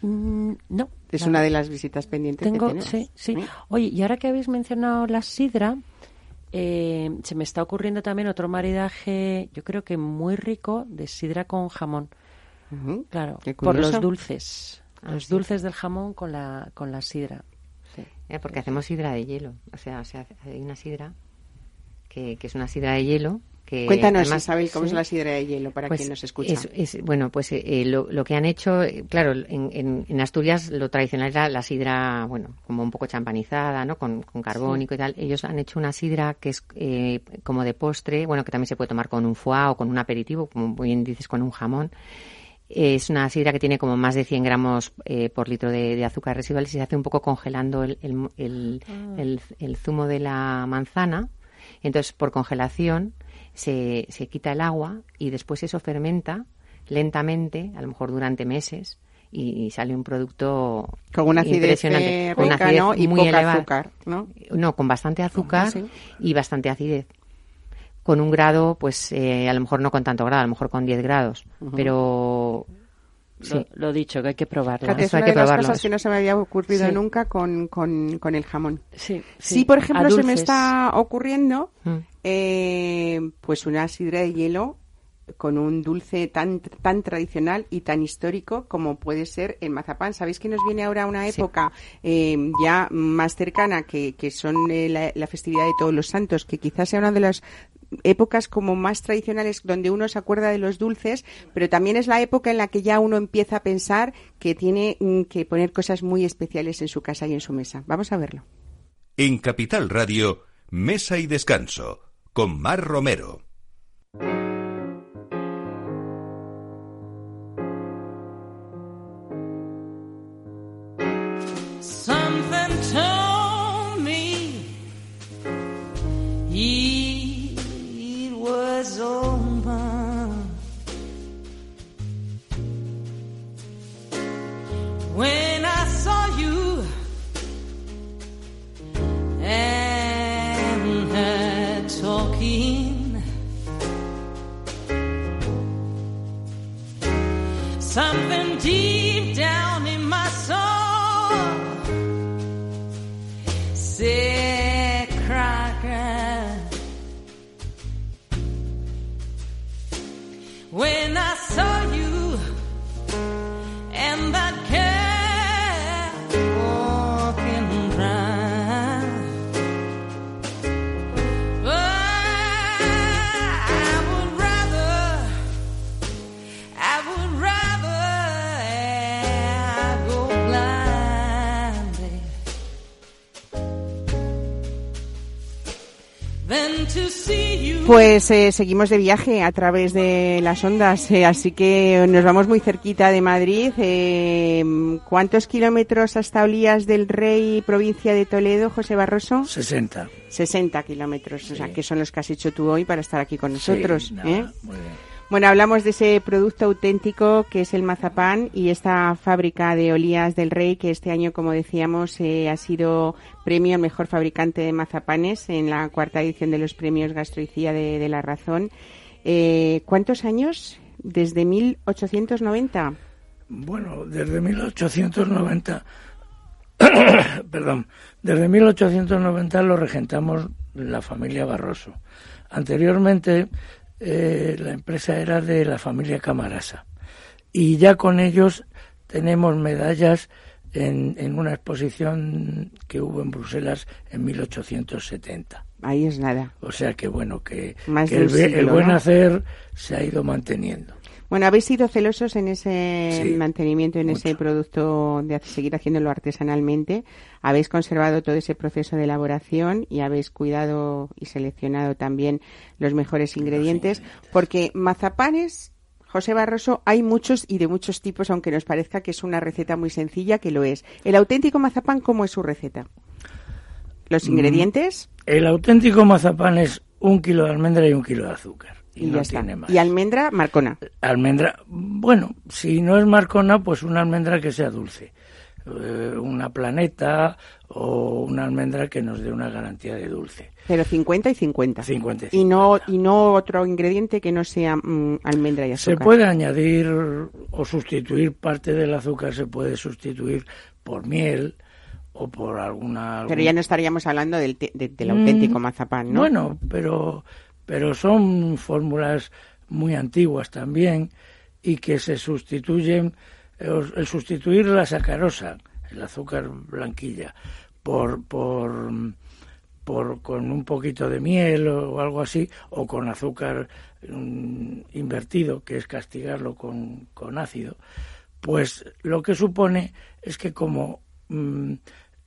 Mm, no. Es una de las visitas pendientes Tengo, que Sí, sí. Oye, y ahora que habéis mencionado la sidra, eh, se me está ocurriendo también otro maridaje, yo creo que muy rico, de sidra con jamón. Claro, por los dulces. Ah, los dulces del jamón con la, con la sidra. Eh, porque hacemos sidra de hielo. O sea, o sea hay una sidra que, que es una sidra de hielo Cuéntanos, Isabel, cómo es la sidra de hielo para pues quien nos escucha. bueno, pues eh, lo, que han hecho, eh, claro, en, Asturias lo tradicional era la sidra, bueno, como un poco champanizada, ¿no? Con, carbónico y tal. Ellos han hecho una sidra que es eh, como de postre, bueno, que también se puede tomar con un foie o con un aperitivo, como bien dices, con un jamón. Es una sidra que tiene como más de 100 gramos por litro de, azúcar residual y se hace un poco congelando el, ah. el zumo de la manzana. Entonces, por congelación, se, se quita el agua y después eso fermenta lentamente, a lo mejor durante meses, y, sale un producto con una acidez impresionante, con una acidez y muy poca azúcar, ¿no? No, con bastante azúcar y bastante acidez. Con un grado, pues eh, a lo mejor no con tanto grado, a lo mejor con 10 grados, pero Sí. Lo, dicho, que hay que probarlo. es una de las cosas que no se me había ocurrido nunca con, con, con, el jamón. Sí, sí. por ejemplo, se me está ocurriendo mm. eh, pues una sidra de hielo con un dulce tan, tan tradicional y tan histórico como puede ser el mazapán. Sabéis que nos viene ahora una época eh, ya más cercana, que, que son eh, la, festividad de todos los santos, que quizás sea una de las épocas como más tradicionales donde uno se acuerda de los dulces, pero también es la época en la que ya uno empieza a pensar que tiene mm, que poner cosas muy especiales en su casa y en su mesa. Vamos a verlo. En Capital Radio, Mesa y Descanso, con Mar Romero. Pues eh, seguimos de viaje a través de las ondas, eh, así que nos vamos muy cerquita de Madrid. Eh, ¿Cuántos kilómetros hasta Olías del Rey, provincia de Toledo, José Barroso? 60. 60 kilómetros, o sea, que son los que has hecho tú hoy para estar aquí con nosotros. muy bien. Bueno, hablamos de ese producto auténtico que es el mazapán y esta fábrica de Olías del Rey que este año, como decíamos, eh, ha sido premio mejor fabricante de mazapanes en la cuarta edición de los premios Gastroicía de, la Razón. Eh, ¿Cuántos años? Desde 1890. Bueno, desde 1890, perdón, desde 1890 lo regentamos la familia Barroso. Anteriormente eh, la empresa era de la familia Camarasa. Y ya con ellos tenemos medallas en, en una exposición que hubo en Bruselas en 1870. Ahí es nada. O sea que bueno, que, el, buen hacer se ha ido manteniendo. Bueno, habéis sido celosos en ese mantenimiento, en ese producto de seguir haciéndolo artesanalmente. Habéis conservado todo ese proceso de elaboración y habéis cuidado y seleccionado también los mejores ingredientes, porque mazapanes José Barroso, hay muchos y de muchos tipos, aunque nos parezca que es una receta muy sencilla, que lo es. ¿El auténtico mazapán cómo es su receta? ¿Los mm, ingredientes? El auténtico mazapán es un kilo de almendra y un kilo de azúcar y, no tiene más. ¿Y almendra marcona? Almendra, bueno, si no es marcona, pues una almendra que sea dulce. Eh, una planeta o una almendra que nos dé una garantía de dulce. Pero 50 y 50. 50 y, no, y no otro ingrediente que no sea mm, almendra y azúcar. Se puede añadir o sustituir parte del azúcar, se puede sustituir por miel o por alguna... Pero ya no estaríamos hablando del, del auténtico mm, mazapán, ¿no? Bueno, pero pero son fórmulas muy antiguas también y que se sustituyen, el sustituir la sacarosa, el azúcar blanquilla, por, por, por, con un poquito de miel o, algo así, o con azúcar mm, invertido, que es castigarlo con, con, ácido, pues lo que supone es que como mm,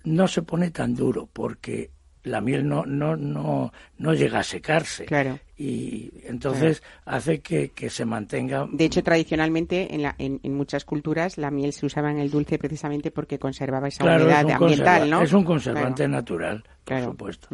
no se pone tan duro, porque la miel no, no, no, no llega a secarse. Claro. Y entonces hace que, se mantenga. De hecho, tradicionalmente en, la, en, muchas culturas la miel se usaba en el dulce precisamente porque conservaba esa claro, ambiental, ¿no? Es un conservante natural, por supuesto.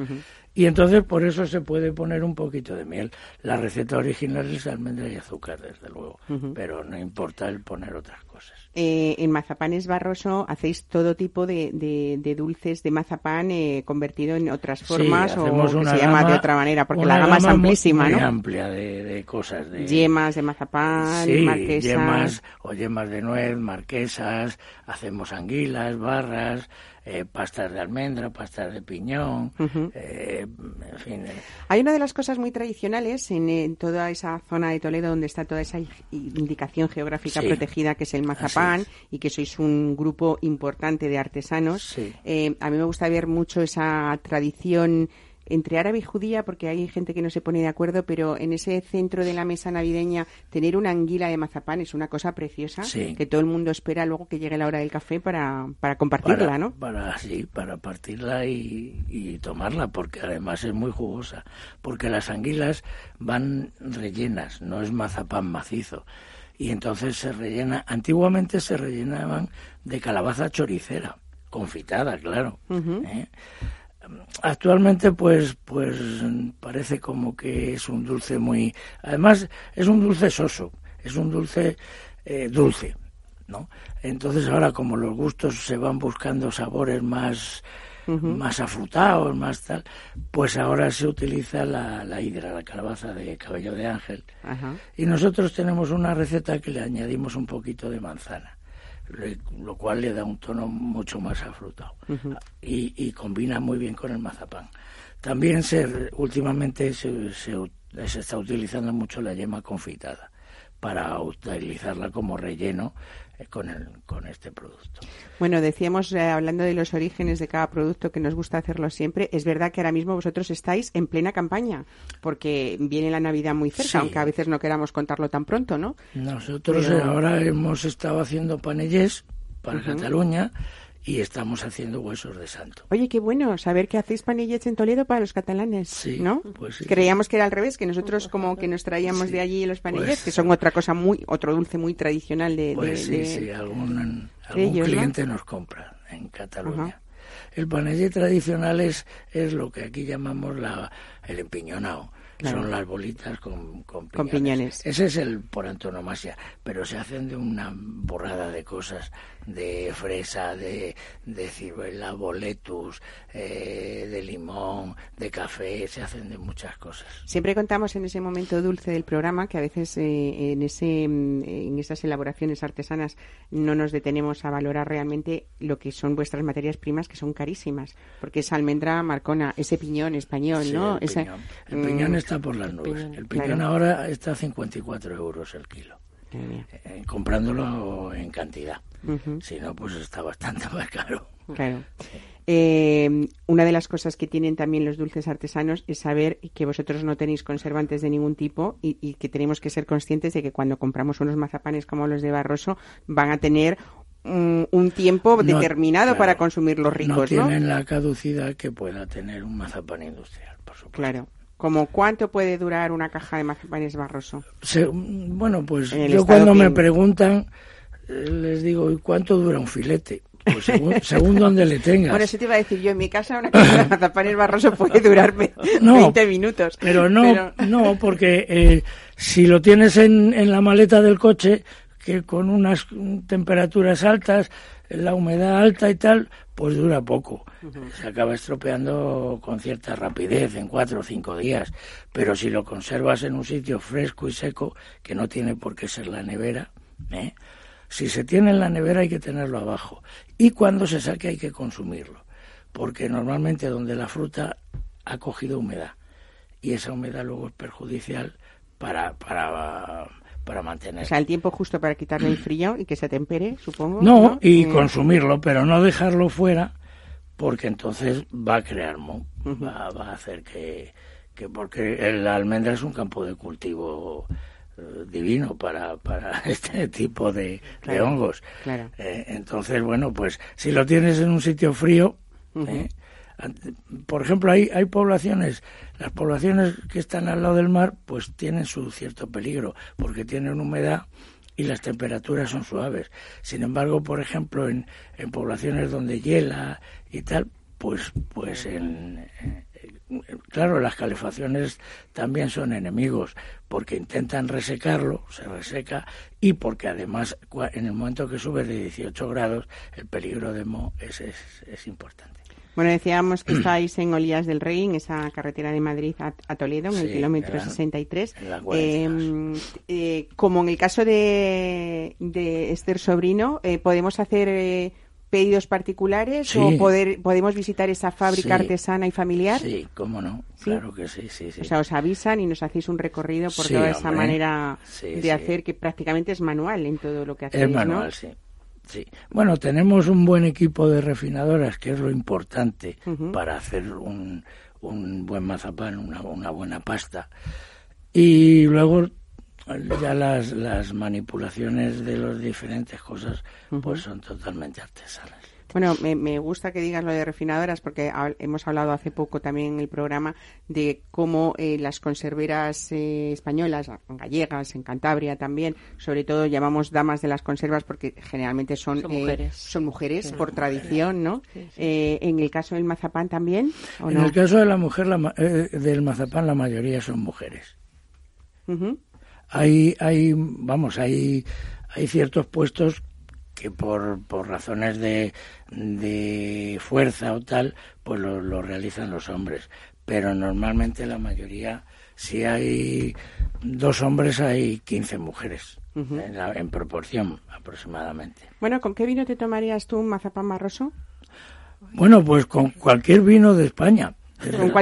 Y entonces por eso se puede poner un poquito de miel. La receta original es almendra y azúcar, desde luego, pero no importa el poner otras cosas. Eh, en Mazapanes Barroso hacéis todo tipo de, de, dulces de mazapán eh, convertido en otras formas o que se llama de otra manera, porque la gama, es amplísima, muy, amplia de, cosas. De, yemas de mazapán, sí, marquesas. yemas o yemas de nuez, marquesas, hacemos anguilas, barras, eh, pastas de almendra, pastas de piñón, eh, en fin. Eh. Hay una de las cosas muy tradicionales en, toda esa zona de Toledo donde está toda esa indicación geográfica protegida que es el mazapán y que sois un grupo importante de artesanos. a mí me gusta ver mucho esa tradición entre árabe y judía, porque hay gente que no se pone de acuerdo, pero en ese centro de la mesa navideña tener una anguila de mazapán es una cosa preciosa que todo el mundo espera luego que llegue la hora del café para, para compartirla, ¿no? Para, sí, para partirla y, y tomarla, porque además es muy jugosa, porque las anguilas van rellenas, no es mazapán macizo y entonces se rellena. Antiguamente se rellenaban de calabaza choricera, confitada, claro. ¿eh? Actualmente, pues, pues parece como que es un dulce muy. Además, es un dulce soso, es un dulce eh, dulce, ¿no? Entonces ahora, como los gustos se van buscando sabores más más afrutados, más tal, pues ahora se utiliza la, la hidra, la calabaza de cabello de ángel. Y nosotros tenemos una receta que le añadimos un poquito de manzana. Lo cual le da un tono mucho más afrutado y, y, combina muy bien con el mazapán. También se, últimamente se, se, se está utilizando mucho la yema confitada para utilizarla como relleno con, el, con este producto. Bueno, decíamos, eh, hablando de los orígenes de cada producto, que nos gusta hacerlo siempre, es verdad que ahora mismo vosotros estáis en plena campaña, porque viene la Navidad muy cerca, aunque a veces no queramos contarlo tan pronto, ¿no? Nosotros ahora hemos estado haciendo panellés para Cataluña y estamos haciendo huesos de santo. Oye, qué bueno saber que hacéis panellets en Toledo para los catalanes, sí, ¿no? Pues sí. Creíamos que era al revés, que nosotros como que nos traíamos de allí los panellets, pues que son otra cosa muy, otro dulce muy tradicional de... Pues sí, sí, algún, algún cliente nos compra en Cataluña. El panellet tradicional es, es lo que aquí llamamos la, el empiñonado son las bolitas con, con, piñones. Ese es el por antonomasia, pero se hacen de una borrada de cosas, de fresa, de, de ciruela, boletus, eh, de limón, de café, se hacen de muchas cosas. Siempre contamos en ese momento dulce del programa que a veces eh, en, ese, mm, en esas elaboraciones artesanas no nos detenemos a valorar realmente lo que son vuestras materias primas, que son carísimas, porque esa almendra marcona, ese piñón español, ¿no? El piñón, el piñón mm, está por las nubes. El piñón, ahora está a 54 euros el kilo. Eh, comprándolo en cantidad. Si no, pues está bastante más caro. Claro. Eh, una de las cosas que tienen también los dulces artesanos es saber que vosotros no tenéis conservantes de ningún tipo y, que tenemos que ser conscientes de que cuando compramos unos mazapanes como los de Barroso van a tener un, tiempo determinado para consumir los ricos, ¿no? tienen la caducidad que pueda tener un mazapán industrial, por supuesto. Claro. ¿Como cuánto puede durar una caja de mazapanes Barroso? bueno, pues yo cuando me preguntan, eh, les digo, ¿y cuánto dura un filete? Pues según, donde le tengas. Bueno, eso te iba a decir yo. En mi casa una caja de mazapanes Barroso puede durarme 20 minutos. Pero no, no porque eh, si lo tienes en, en la maleta del coche, que con unas temperaturas altas, la humedad alta y tal, pues dura poco. Se acaba estropeando con cierta rapidez en cuatro o cinco días. Pero si lo conservas en un sitio fresco y seco, que no tiene por qué ser la nevera, ¿eh? si se tiene en la nevera hay que tenerlo abajo. Y cuando se saque hay que consumirlo. Porque normalmente donde la fruta ha cogido humedad. Y esa humedad luego es perjudicial para, para para mantener. O sea, el tiempo justo para quitarle el frío y que se tempere, supongo. No, y eh, consumirlo, pero no dejarlo fuera, porque entonces va a crear moho, va, a hacer que, que, porque el almendra es un campo de cultivo eh, divino para, para este tipo de, hongos. Claro. Eh, entonces, bueno, pues si lo tienes en un sitio frío, por ejemplo, hay, hay poblaciones, las poblaciones que están al lado del mar, pues tienen su cierto peligro, porque tienen humedad y las temperaturas son suaves. Sin embargo, por ejemplo, en, en poblaciones donde hiela y tal, pues, pues en, claro, las calefacciones también son enemigos, porque intentan resecarlo, se reseca, y porque además en el momento que sube de 18 grados, el peligro de moho es, es, es importante. Bueno, decíamos que estáis en Olías del Rey, en esa carretera de Madrid a, Toledo, en el kilómetro 63. Em, eh, como en el caso de, de Esther Sobrino, eh, ¿podemos hacer eh, pedidos particulares o poder, podemos visitar esa fábrica artesana y familiar? Sí, cómo no, claro que sí, sí, sí. O sea, os avisan y nos hacéis un recorrido por toda esa manera de hacer que prácticamente es manual en todo lo que hacéis, Es manual, sí. Sí. Bueno, tenemos un buen equipo de refinadoras, que es lo importante para hacer un, un buen mazapán, una, una buena pasta. Y luego ya las, las manipulaciones de las diferentes cosas pues son totalmente artesanas. Bueno, me, gusta que digas lo de refinadoras porque hemos hablado hace poco también en el programa de cómo eh, las conserveras eh, españolas, gallegas, en Cantabria también, sobre todo llamamos damas de las conservas porque generalmente son, son eh, mujeres, por tradición, ¿no? en el caso del mazapán también. en el caso de la mujer del mazapán la mayoría son mujeres. Hay, hay, vamos, hay, hay ciertos puestos que por, por razones de, de fuerza o tal, pues lo, realizan los hombres. Pero normalmente la mayoría, si hay dos hombres, hay 15 mujeres. en, en, proporción aproximadamente. Bueno, ¿con qué vino te tomarías tú un mazapán marroso? Bueno, pues con cualquier vino de España.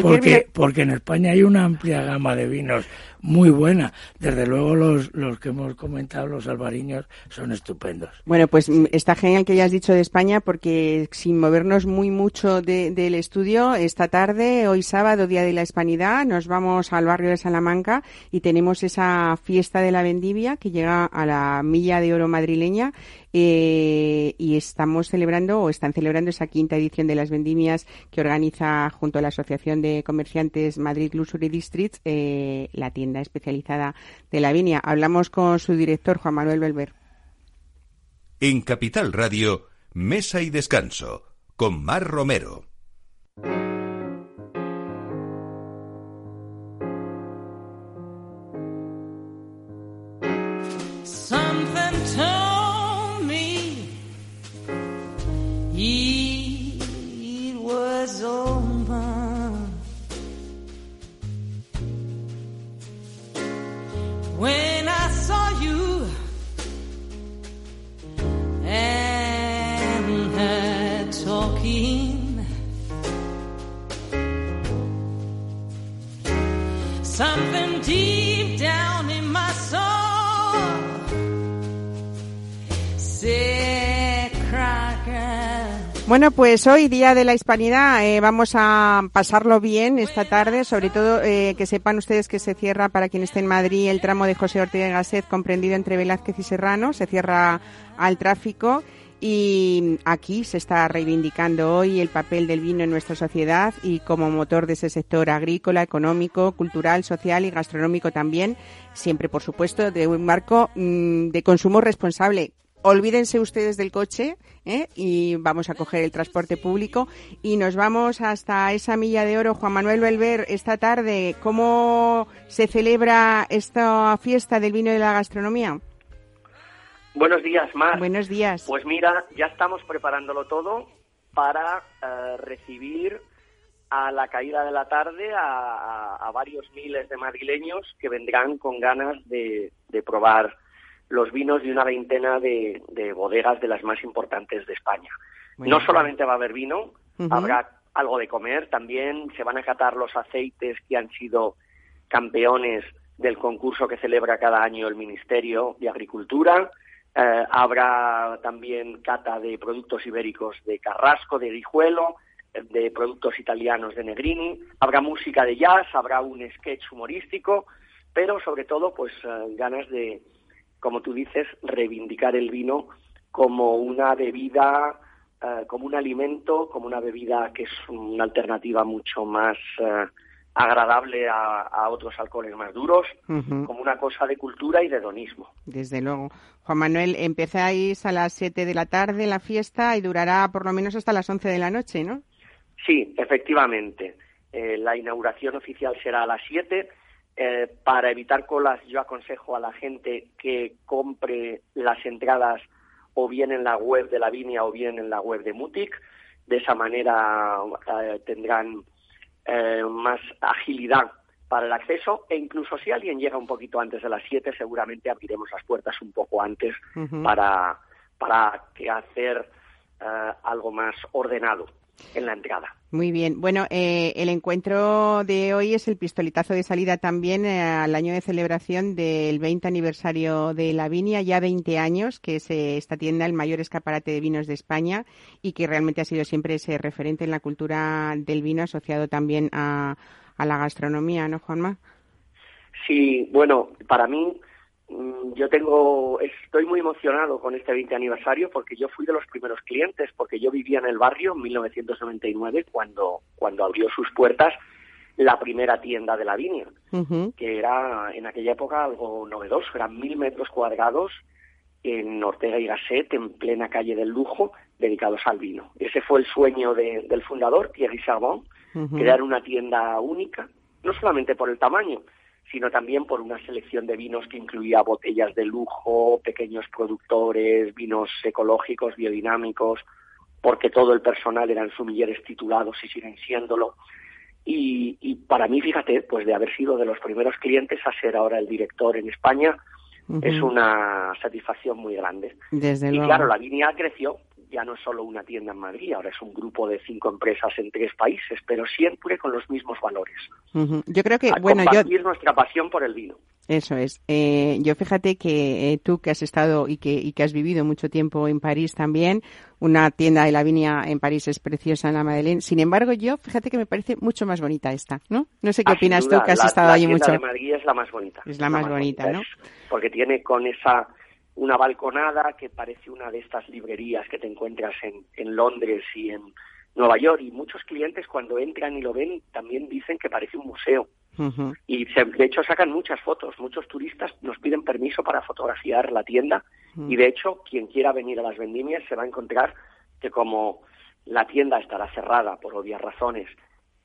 Porque, porque en España hay una amplia gama de vinos muy buena. Desde luego los, los que hemos comentado, los albariños, son estupendos. Bueno, pues mm, está genial que hayas dicho de España porque sin movernos muy mucho del estudio, esta tarde, hoy sábado, Día de la Hispanidad, nos vamos al barrio de Salamanca y tenemos esa fiesta de la vendivia que llega a la milla de oro madrileña eh, y estamos celebrando o están celebrando esa quinta edición de las vendimias que organiza junto a la Asociación de Comerciantes Madrid Luxury District eh, la tienda especializada de la viña. Hablamos con su director, Juan Manuel Belver. En Capital Radio, Mesa y Descanso, con Mar Romero. Pues hoy, Día de la Hispanidad, eh, vamos a pasarlo bien esta tarde, sobre todo eh, que sepan ustedes que se cierra, para quien esté en Madrid, el tramo de José Ortega Gasset, comprendido entre Velázquez y Serrano, se cierra al tráfico y aquí se está reivindicando hoy el papel del vino en nuestra sociedad y como motor de ese sector agrícola, económico, cultural, social y gastronómico también, siempre por supuesto de un marco mm, de consumo responsable olvídense ustedes del coche ¿eh? y vamos a coger el transporte público y nos vamos hasta esa milla de oro. Juan Manuel Belver, esta tarde, ¿cómo se celebra esta fiesta del vino y de la gastronomía? Buenos días, Mar. Buenos días. Pues mira, ya estamos preparándolo todo para eh, recibir a la caída de la tarde a, varios miles de madrileños que vendrán con ganas de probar los vinos de una veintena de, bodegas de las más importantes de España. no solamente va a haber vino, habrá algo de comer, también se van a catar los aceites que han sido campeones del concurso que celebra cada año el Ministerio de Agricultura. Eh, habrá también cata de productos ibéricos de Carrasco, de Guijuelo, de productos italianos de Negrini. Habrá música de jazz, habrá un sketch humorístico, pero sobre todo, pues eh, ganas de, como tú dices, reivindicar el vino como una bebida, eh, como un alimento, como una bebida que es una alternativa mucho más eh, agradable a, otros alcoholes más duros, como una cosa de cultura y de hedonismo. Desde luego. Juan Manuel, empezáis a las 7 de la tarde la fiesta y durará por lo menos hasta las 11 de la noche, ¿no? Sí, efectivamente. Eh, la inauguración oficial será a las 7 eh, para evitar colas, yo aconsejo a la gente que compre las entradas o bien en la web de la Vinia o bien en la web de Mutic. De esa manera eh, tendrán eh, más agilidad para el acceso e incluso si alguien llega un poquito antes de las 7 seguramente abriremos las puertas un poco antes para, que hacer algo más ordenado en la entrada. Muy bien. Bueno, eh, el encuentro de hoy es el pistoletazo de salida también eh, al año de celebración del 20 aniversario de la Viña, ya 20 años, que es eh, esta tienda el mayor escaparate de vinos de España y que realmente ha sido siempre ese referente en la cultura del vino asociado también a, a la gastronomía, ¿no, Juanma? Sí, bueno, para mí yo tengo, estoy muy emocionado con este 20 aniversario porque yo fui de los primeros clientes, porque yo vivía en el barrio en 1999 cuando, cuando abrió sus puertas la primera tienda de la viña, que era en aquella época algo novedoso, eran mil metros cuadrados en Ortega y Gasset, en plena calle del lujo, dedicados al vino. Ese fue el sueño del fundador, Thierry Charbon, crear una tienda única, no solamente por el tamaño, sino también por una selección de vinos que incluía botellas de lujo, pequeños productores, vinos ecológicos, biodinámicos, porque todo el personal eran sumilleres titulados y siguen siéndolo. Y, para mí, fíjate, pues de haber sido de los primeros clientes a ser ahora el director en España, es una satisfacción muy grande. Desde y claro, la línea creció, ya no es solo una tienda en Madrid, ahora es un grupo de cinco empresas en tres países, pero siempre con los mismos valores. Yo creo que, bueno, compartir nuestra pasión por el vino. Eso es. Eh, yo fíjate que eh, tú que has estado y que, y que has vivido mucho tiempo en París también, una tienda de la viña en París es preciosa en la Madeleine. Sin embargo, yo fíjate que me parece mucho más bonita esta, ¿no? No sé qué ah, opinas tú que has estado allí mucho. La de Madrid es la más bonita. Es la, más, bonita, ¿no? porque tiene con esa una balconada que parece una de estas librerías que te encuentras en, en Londres y en Nueva York. Y muchos clientes cuando entran y lo ven también dicen que parece un museo. Y de hecho sacan muchas fotos. Muchos turistas nos piden permiso para fotografiar la tienda. Y de hecho, quien quiera venir a las vendimias se va a encontrar que como la tienda estará cerrada por obvias razones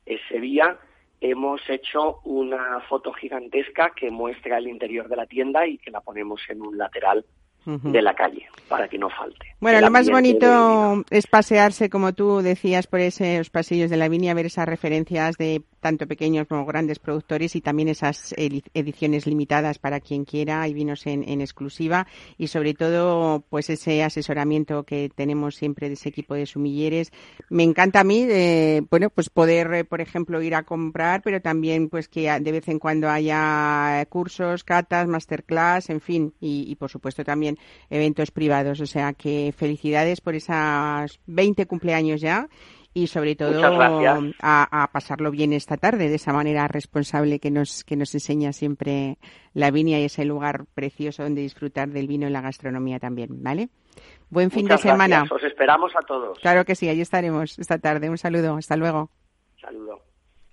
ese día, hemos hecho una foto gigantesca que muestra el interior de la tienda y que la ponemos en un lateral de la calle, para que no falte. Bueno, lo más bonito es pasearse, como tú decías, por esos pasillos de la viña, ver esas referencias de tanto pequeños como grandes productores y también esas ediciones limitadas para quien quiera y vinos en, exclusiva y sobre todo pues ese asesoramiento que tenemos siempre de ese equipo de sumilleres. Me encanta a mí, eh, bueno, pues poder, eh, por ejemplo, ir a comprar, pero también pues que de vez en cuando haya cursos, catas, masterclass, en fin, y, y por supuesto también eventos privados. O sea que felicidades por esas 20 cumpleaños ya y sobre todo a, pasarlo bien esta tarde de esa manera responsable que nos que nos enseña siempre la viña y ese lugar precioso donde disfrutar del vino y la gastronomía también, ¿vale? Buen fin de semana. Os esperamos a todos. Claro que sí, allí estaremos esta tarde. Un saludo, hasta luego. Saludo.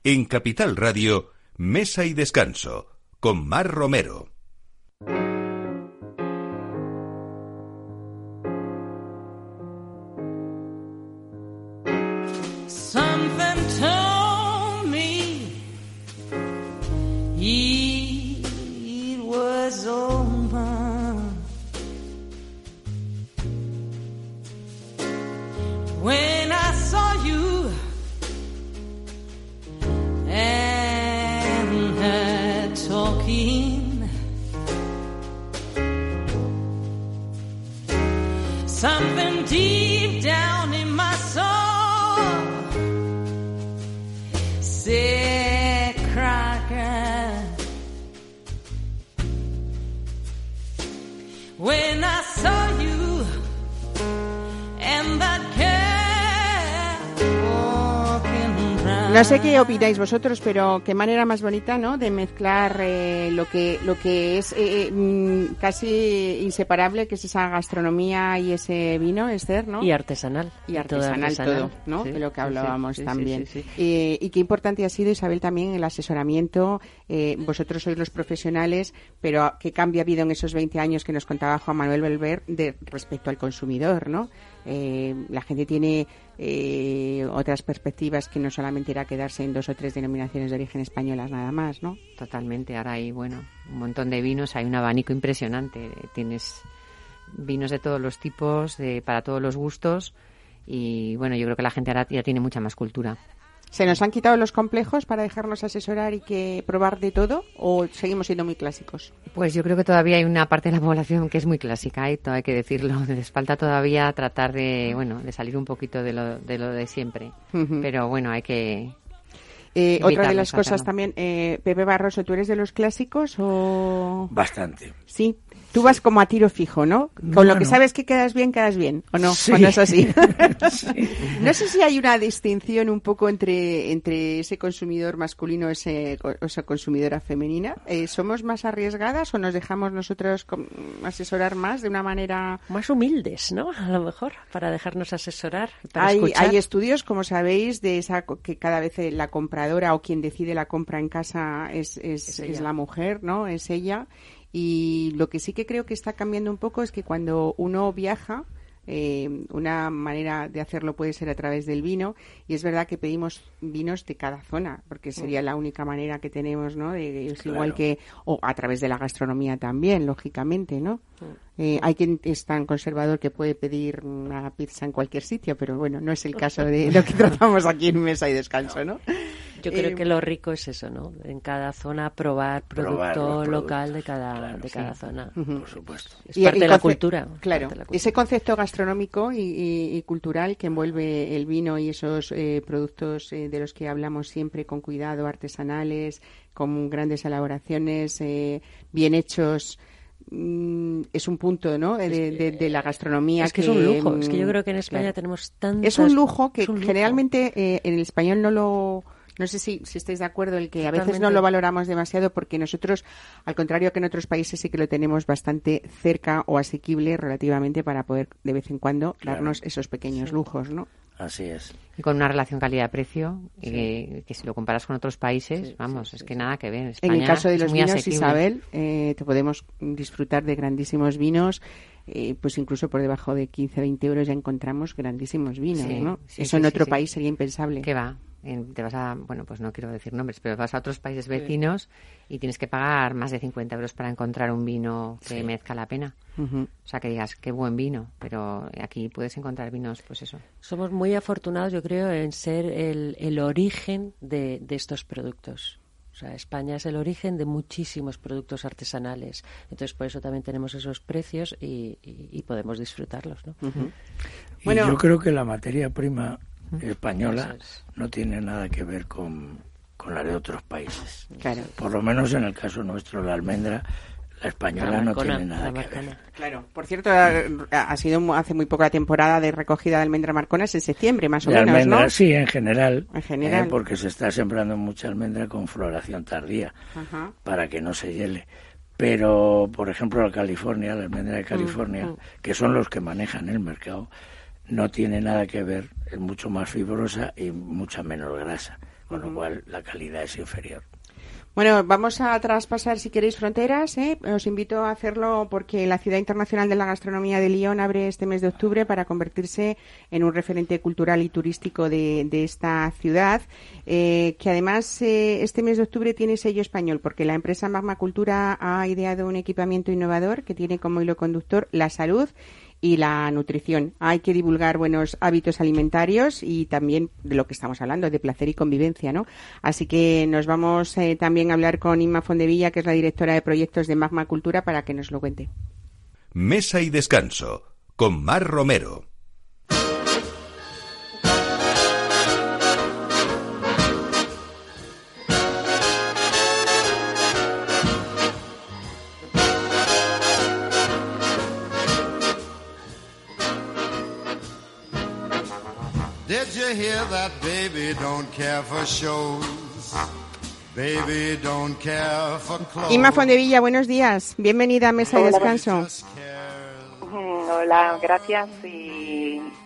En Capital Radio, Mesa y Descanso, con Mar Romero. Qué opináis vosotros, pero qué manera más bonita, ¿no? De mezclar eh, lo que lo que es eh, eh, mm, casi inseparable, que es esa gastronomía y ese vino, Esther, ¿no? Y artesanal. Y artesanal, todo, ¿no? de lo que hablábamos también. y qué importante ha sido, Isabel, también el asesoramiento. vosotros sois los profesionales, pero qué cambio ha habido en esos 20 años que nos contaba Juan Manuel Belver de respecto al consumidor, ¿no? La gente tiene eh, otras perspectivas que no solamente irá a quedarse en dos o tres denominaciones de origen españolas nada más, ¿no? Totalmente. Ahora hay, bueno, un montón de vinos, hay un abanico impresionante. Tienes vinos de todos los tipos, de, para todos los gustos y, bueno, yo creo que la gente ahora ya tiene mucha más cultura. ¿Se nos han quitado los complejos para dejarnos asesorar y que probar de todo o seguimos siendo muy clásicos? Pues yo creo que todavía hay una parte de la población que es muy clásica, ¿eh? hay que decirlo. Les falta todavía tratar de, bueno, de salir un poquito de lo de, lo de siempre. Pero bueno, hay que, eh, otra de las cosas también, eh, Pepe Barroso, ¿tú eres de los clásicos o...? Bastante. Sí. Tú vas como a tiro fijo, ¿no? Con lo que sabes que quedas bien, quedas bien. ¿O no? ¿O no es así? No sé si hay una distinción un poco entre, entre ese consumidor masculino ese, o esa consumidora femenina. Eh, ¿Somos más arriesgadas o nos dejamos nosotros asesorar más de una manera... Más humildes, ¿no? A lo mejor, para dejarnos asesorar. hay, hay estudios, como sabéis, de esa que cada vez la compradora o quien decide la compra en casa es, es, es la mujer, ¿no? Es ella. Y lo que sí que creo que está cambiando un poco es que cuando uno viaja, eh, una manera de hacerlo puede ser a través del vino y es verdad que pedimos vinos de cada zona porque sería la única manera que tenemos no de, es igual que o a través de la gastronomía también lógicamente no eh, hay quien es tan conservador que puede pedir una pizza en cualquier sitio pero bueno no es el caso de lo que tratamos aquí en mesa y descanso no yo creo eh, que lo rico es eso, ¿no? En cada zona probar producto local de cada, de cada zona. Por supuesto. Es parte de la cultura. Claro, ese concepto gastronómico y, cultural que envuelve el vino y esos eh, productos eh, de los que hablamos siempre con cuidado, artesanales, con grandes elaboraciones, bien hechos mm, es un punto ¿no? de, la gastronomía es que, es un lujo es que yo creo que en España tenemos tantas es un lujo que generalmente en el español no lo no sé si, si estáis de acuerdo en que a veces no lo valoramos demasiado porque nosotros, al contrario que en otros países, sí que lo tenemos bastante cerca o asequible relativamente para poder de vez en cuando darnos esos pequeños lujos, ¿no? Así es. Y con una relación calidad-precio, que, si lo comparas con otros países, vamos, es que nada que ver. en el caso de los vinos, Isabel, eh, te podemos disfrutar de grandísimos vinos. Eh, pues incluso por debajo de 15, 20 euros ya encontramos grandísimos vinos, ¿no? Eso en otro país sería impensable. ¿Qué va? te vas a, bueno, pues no quiero decir nombres, pero vas a otros países vecinos y tienes que pagar más de 50 euros para encontrar un vino que merezca la pena. O sea, que digas, qué buen vino, pero aquí puedes encontrar vinos, pues eso. Somos muy afortunados, yo creo, en ser el, el origen de, de estos productos. O sea, España es el origen de muchísimos productos artesanales. Entonces, por eso también tenemos esos precios y, y, podemos disfrutarlos, ¿no? Bueno, yo creo que la materia prima española no tiene nada que ver con, con la de otros países. Claro. Por lo menos en el caso nuestro, la almendra, española no tiene nada que ver. Claro. Por cierto, ha, sido hace muy poca temporada de recogida de almendra marcona, es en septiembre más o menos, ¿no? Sí, en general. En general. Eh, porque se está sembrando mucha almendra con floración tardía para que no se hiele. Pero, por ejemplo, la California, la almendra de mm, California, mm. que son los que manejan el mercado, no tiene nada que ver, es mucho más fibrosa y mucha menos grasa, con lo cual la calidad es inferior. Bueno, vamos a traspasar, si queréis, fronteras. ¿eh? Os invito a hacerlo porque la Ciudad Internacional de la Gastronomía de Lyon abre este mes de octubre para convertirse en un referente cultural y turístico de, esta ciudad, eh, que además eh, este mes de octubre tiene sello español porque la empresa Magma Cultura ha ideado un equipamiento innovador que tiene como hilo conductor la salud y la nutrición. Hay que divulgar buenos hábitos alimentarios y también de lo que estamos hablando, de placer y convivencia, ¿no? Así que nos vamos eh, también a hablar con Inma Fondevilla, que es la directora de proyectos de Magma Cultura, para que nos lo cuente. Mesa y descanso con Mar Romero. Inma Fondevilla, buenos días. Bienvenida a Mesa de Descanso. Mm, hola, gracias y,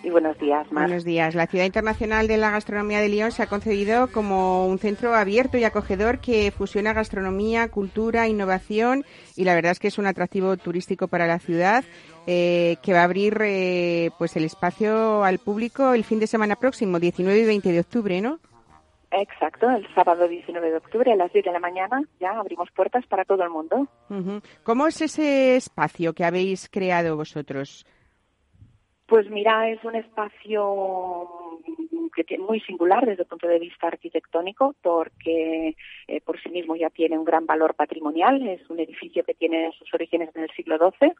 buenos días. Buenos días. La Ciudad Internacional de la Gastronomía de Lyon se ha concedido como un centro abierto y acogedor que fusiona gastronomía, cultura, innovación y la verdad es que es un atractivo turístico para la ciudad eh, que va a abrir eh, pues el espacio al público el fin de semana próximo, 19 y 20 de octubre, ¿no? Exacto, el sábado 19 de octubre a las 10 de la mañana ya abrimos puertas para todo el mundo. ¿Cómo es ese espacio que habéis creado vosotros? Pues mira, es un espacio que muy singular desde el punto de vista arquitectónico porque eh, por sí mismo ya tiene un gran valor patrimonial. Es un edificio que tiene sus orígenes en el siglo XII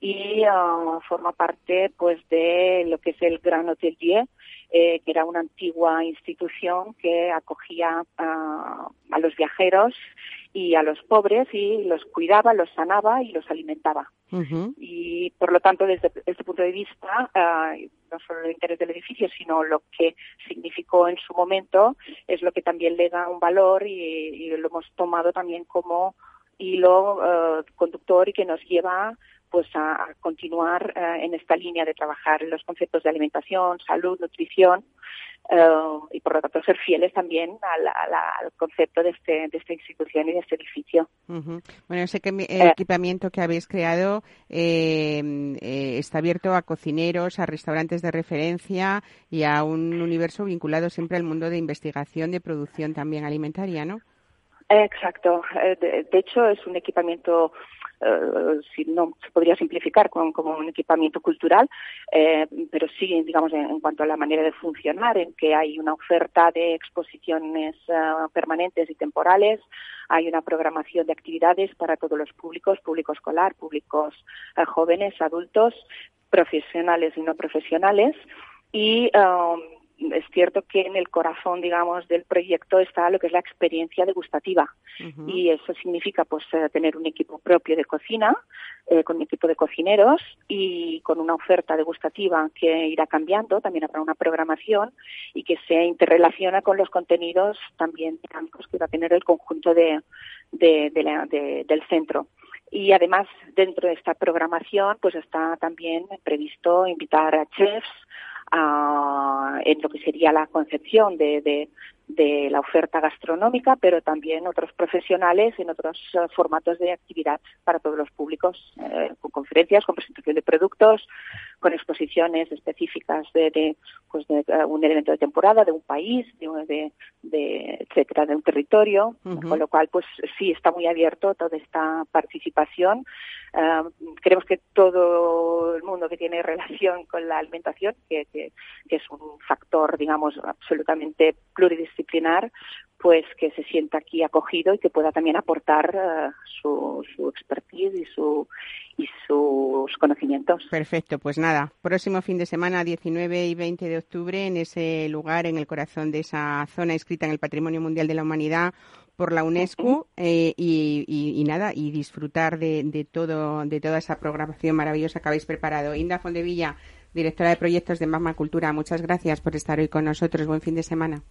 y ah, forma parte pues de lo que es el Gran Hotelier, eh, que era una antigua institución que acogía a los viajeros y a los pobres y los cuidaba, los sanaba y los alimentaba. Y por lo tanto, desde este punto de vista, ah, no solo el interés del edificio, sino lo que significó en su momento, es lo que también le da un valor y, lo hemos tomado también como hilo uh, conductor y que nos lleva pues a, continuar eh, en esta línea de trabajar los conceptos de alimentación, salud, nutrición eh, y por lo tanto ser fieles también al, concepto de, este, de esta institución y de este edificio. Bueno, ese eh, equipamiento que habéis creado está abierto a cocineros, a restaurantes de referencia y a un universo vinculado siempre al mundo de investigación, de producción también alimentaria, ¿no? Exacto. de hecho, es un equipamiento eh, si no se podría simplificar como un equipamiento cultural, eh, pero sí, digamos, en, cuanto a la manera de funcionar, en que hay una oferta de exposiciones eh, permanentes y temporales, hay una programación de actividades para todos los públicos, público escolar, públicos jóvenes, adultos, profesionales y no profesionales, y es cierto que en el corazón, digamos, del proyecto está lo que es la experiencia degustativa. Y eso significa, pues, eh, tener un equipo propio de cocina, eh, con un equipo de cocineros y con una oferta degustativa que irá cambiando. También habrá una programación y que se interrelaciona con los contenidos también dinámicos que va a tener el conjunto de, del centro. Y además, dentro de esta programación, pues está también previsto invitar a chefs, en lo que sería la concepción de, de, de la oferta gastronómica, pero también otros profesionales en otros eh, formatos de actividad para todos los públicos, eh, con conferencias, con presentación de productos, con exposiciones específicas de, de, pues de eh, un elemento de temporada, de un país, de, de, etcétera, de un territorio, con lo cual, pues sí está muy abierto toda esta participación. creemos que todo el mundo que tiene relación con la alimentación, que, que, que es un factor, digamos, absolutamente pluridisciplinar, disciplinar, pues que se sienta aquí acogido y que pueda también aportar eh, su, su expertise y su y sus conocimientos. Perfecto, pues nada, próximo fin de semana, 19 y 20 de octubre, en ese lugar, en el corazón de esa zona inscrita en el Patrimonio Mundial de la Humanidad por la UNESCO eh, y, y, nada y disfrutar de, de, todo de toda esa programación maravillosa que habéis preparado. Inda Fondevilla, directora de proyectos de Magma Cultura, muchas gracias por estar hoy con nosotros. Buen fin de semana.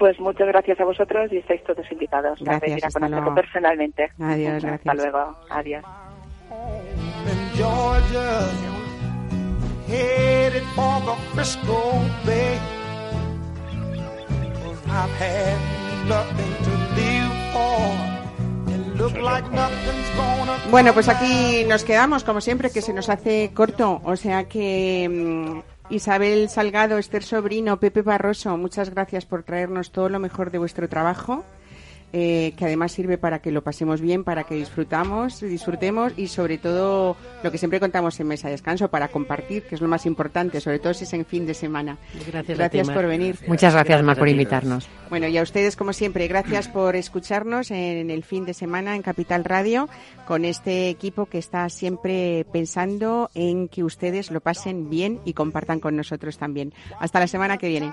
Pues muchas gracias a vosotros y estáis todos invitados gracias, a venir a personalmente. Adiós, gracias. Hasta luego. Adiós. Bueno, pues aquí nos quedamos, como siempre, que se nos hace corto. O sea que mm, Isabel Salgado, Esther Sobrino, Pepe Barroso, muchas gracias por traernos todo lo mejor de vuestro trabajo. Eh, que además sirve para que lo pasemos bien, para que disfrutamos, disfrutemos y sobre todo lo que siempre contamos en Mesa de Descanso, para compartir, que es lo más importante, sobre todo si es en fin de semana. Gracias, gracias por venir. Muchas gracias, Mar, por invitarnos. Bueno, y a ustedes, como siempre, gracias por escucharnos en el fin de semana en Capital Radio, con este equipo que está siempre pensando en que ustedes lo pasen bien y compartan con nosotros también. Hasta la semana que viene.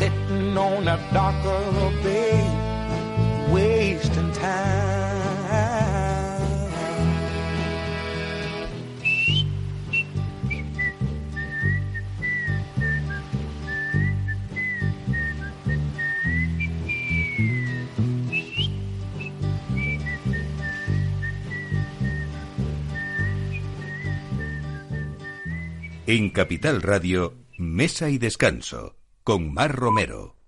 Sitting on a darker bay, time. En Capital Radio, Mesa y Descanso, con Mar Romero.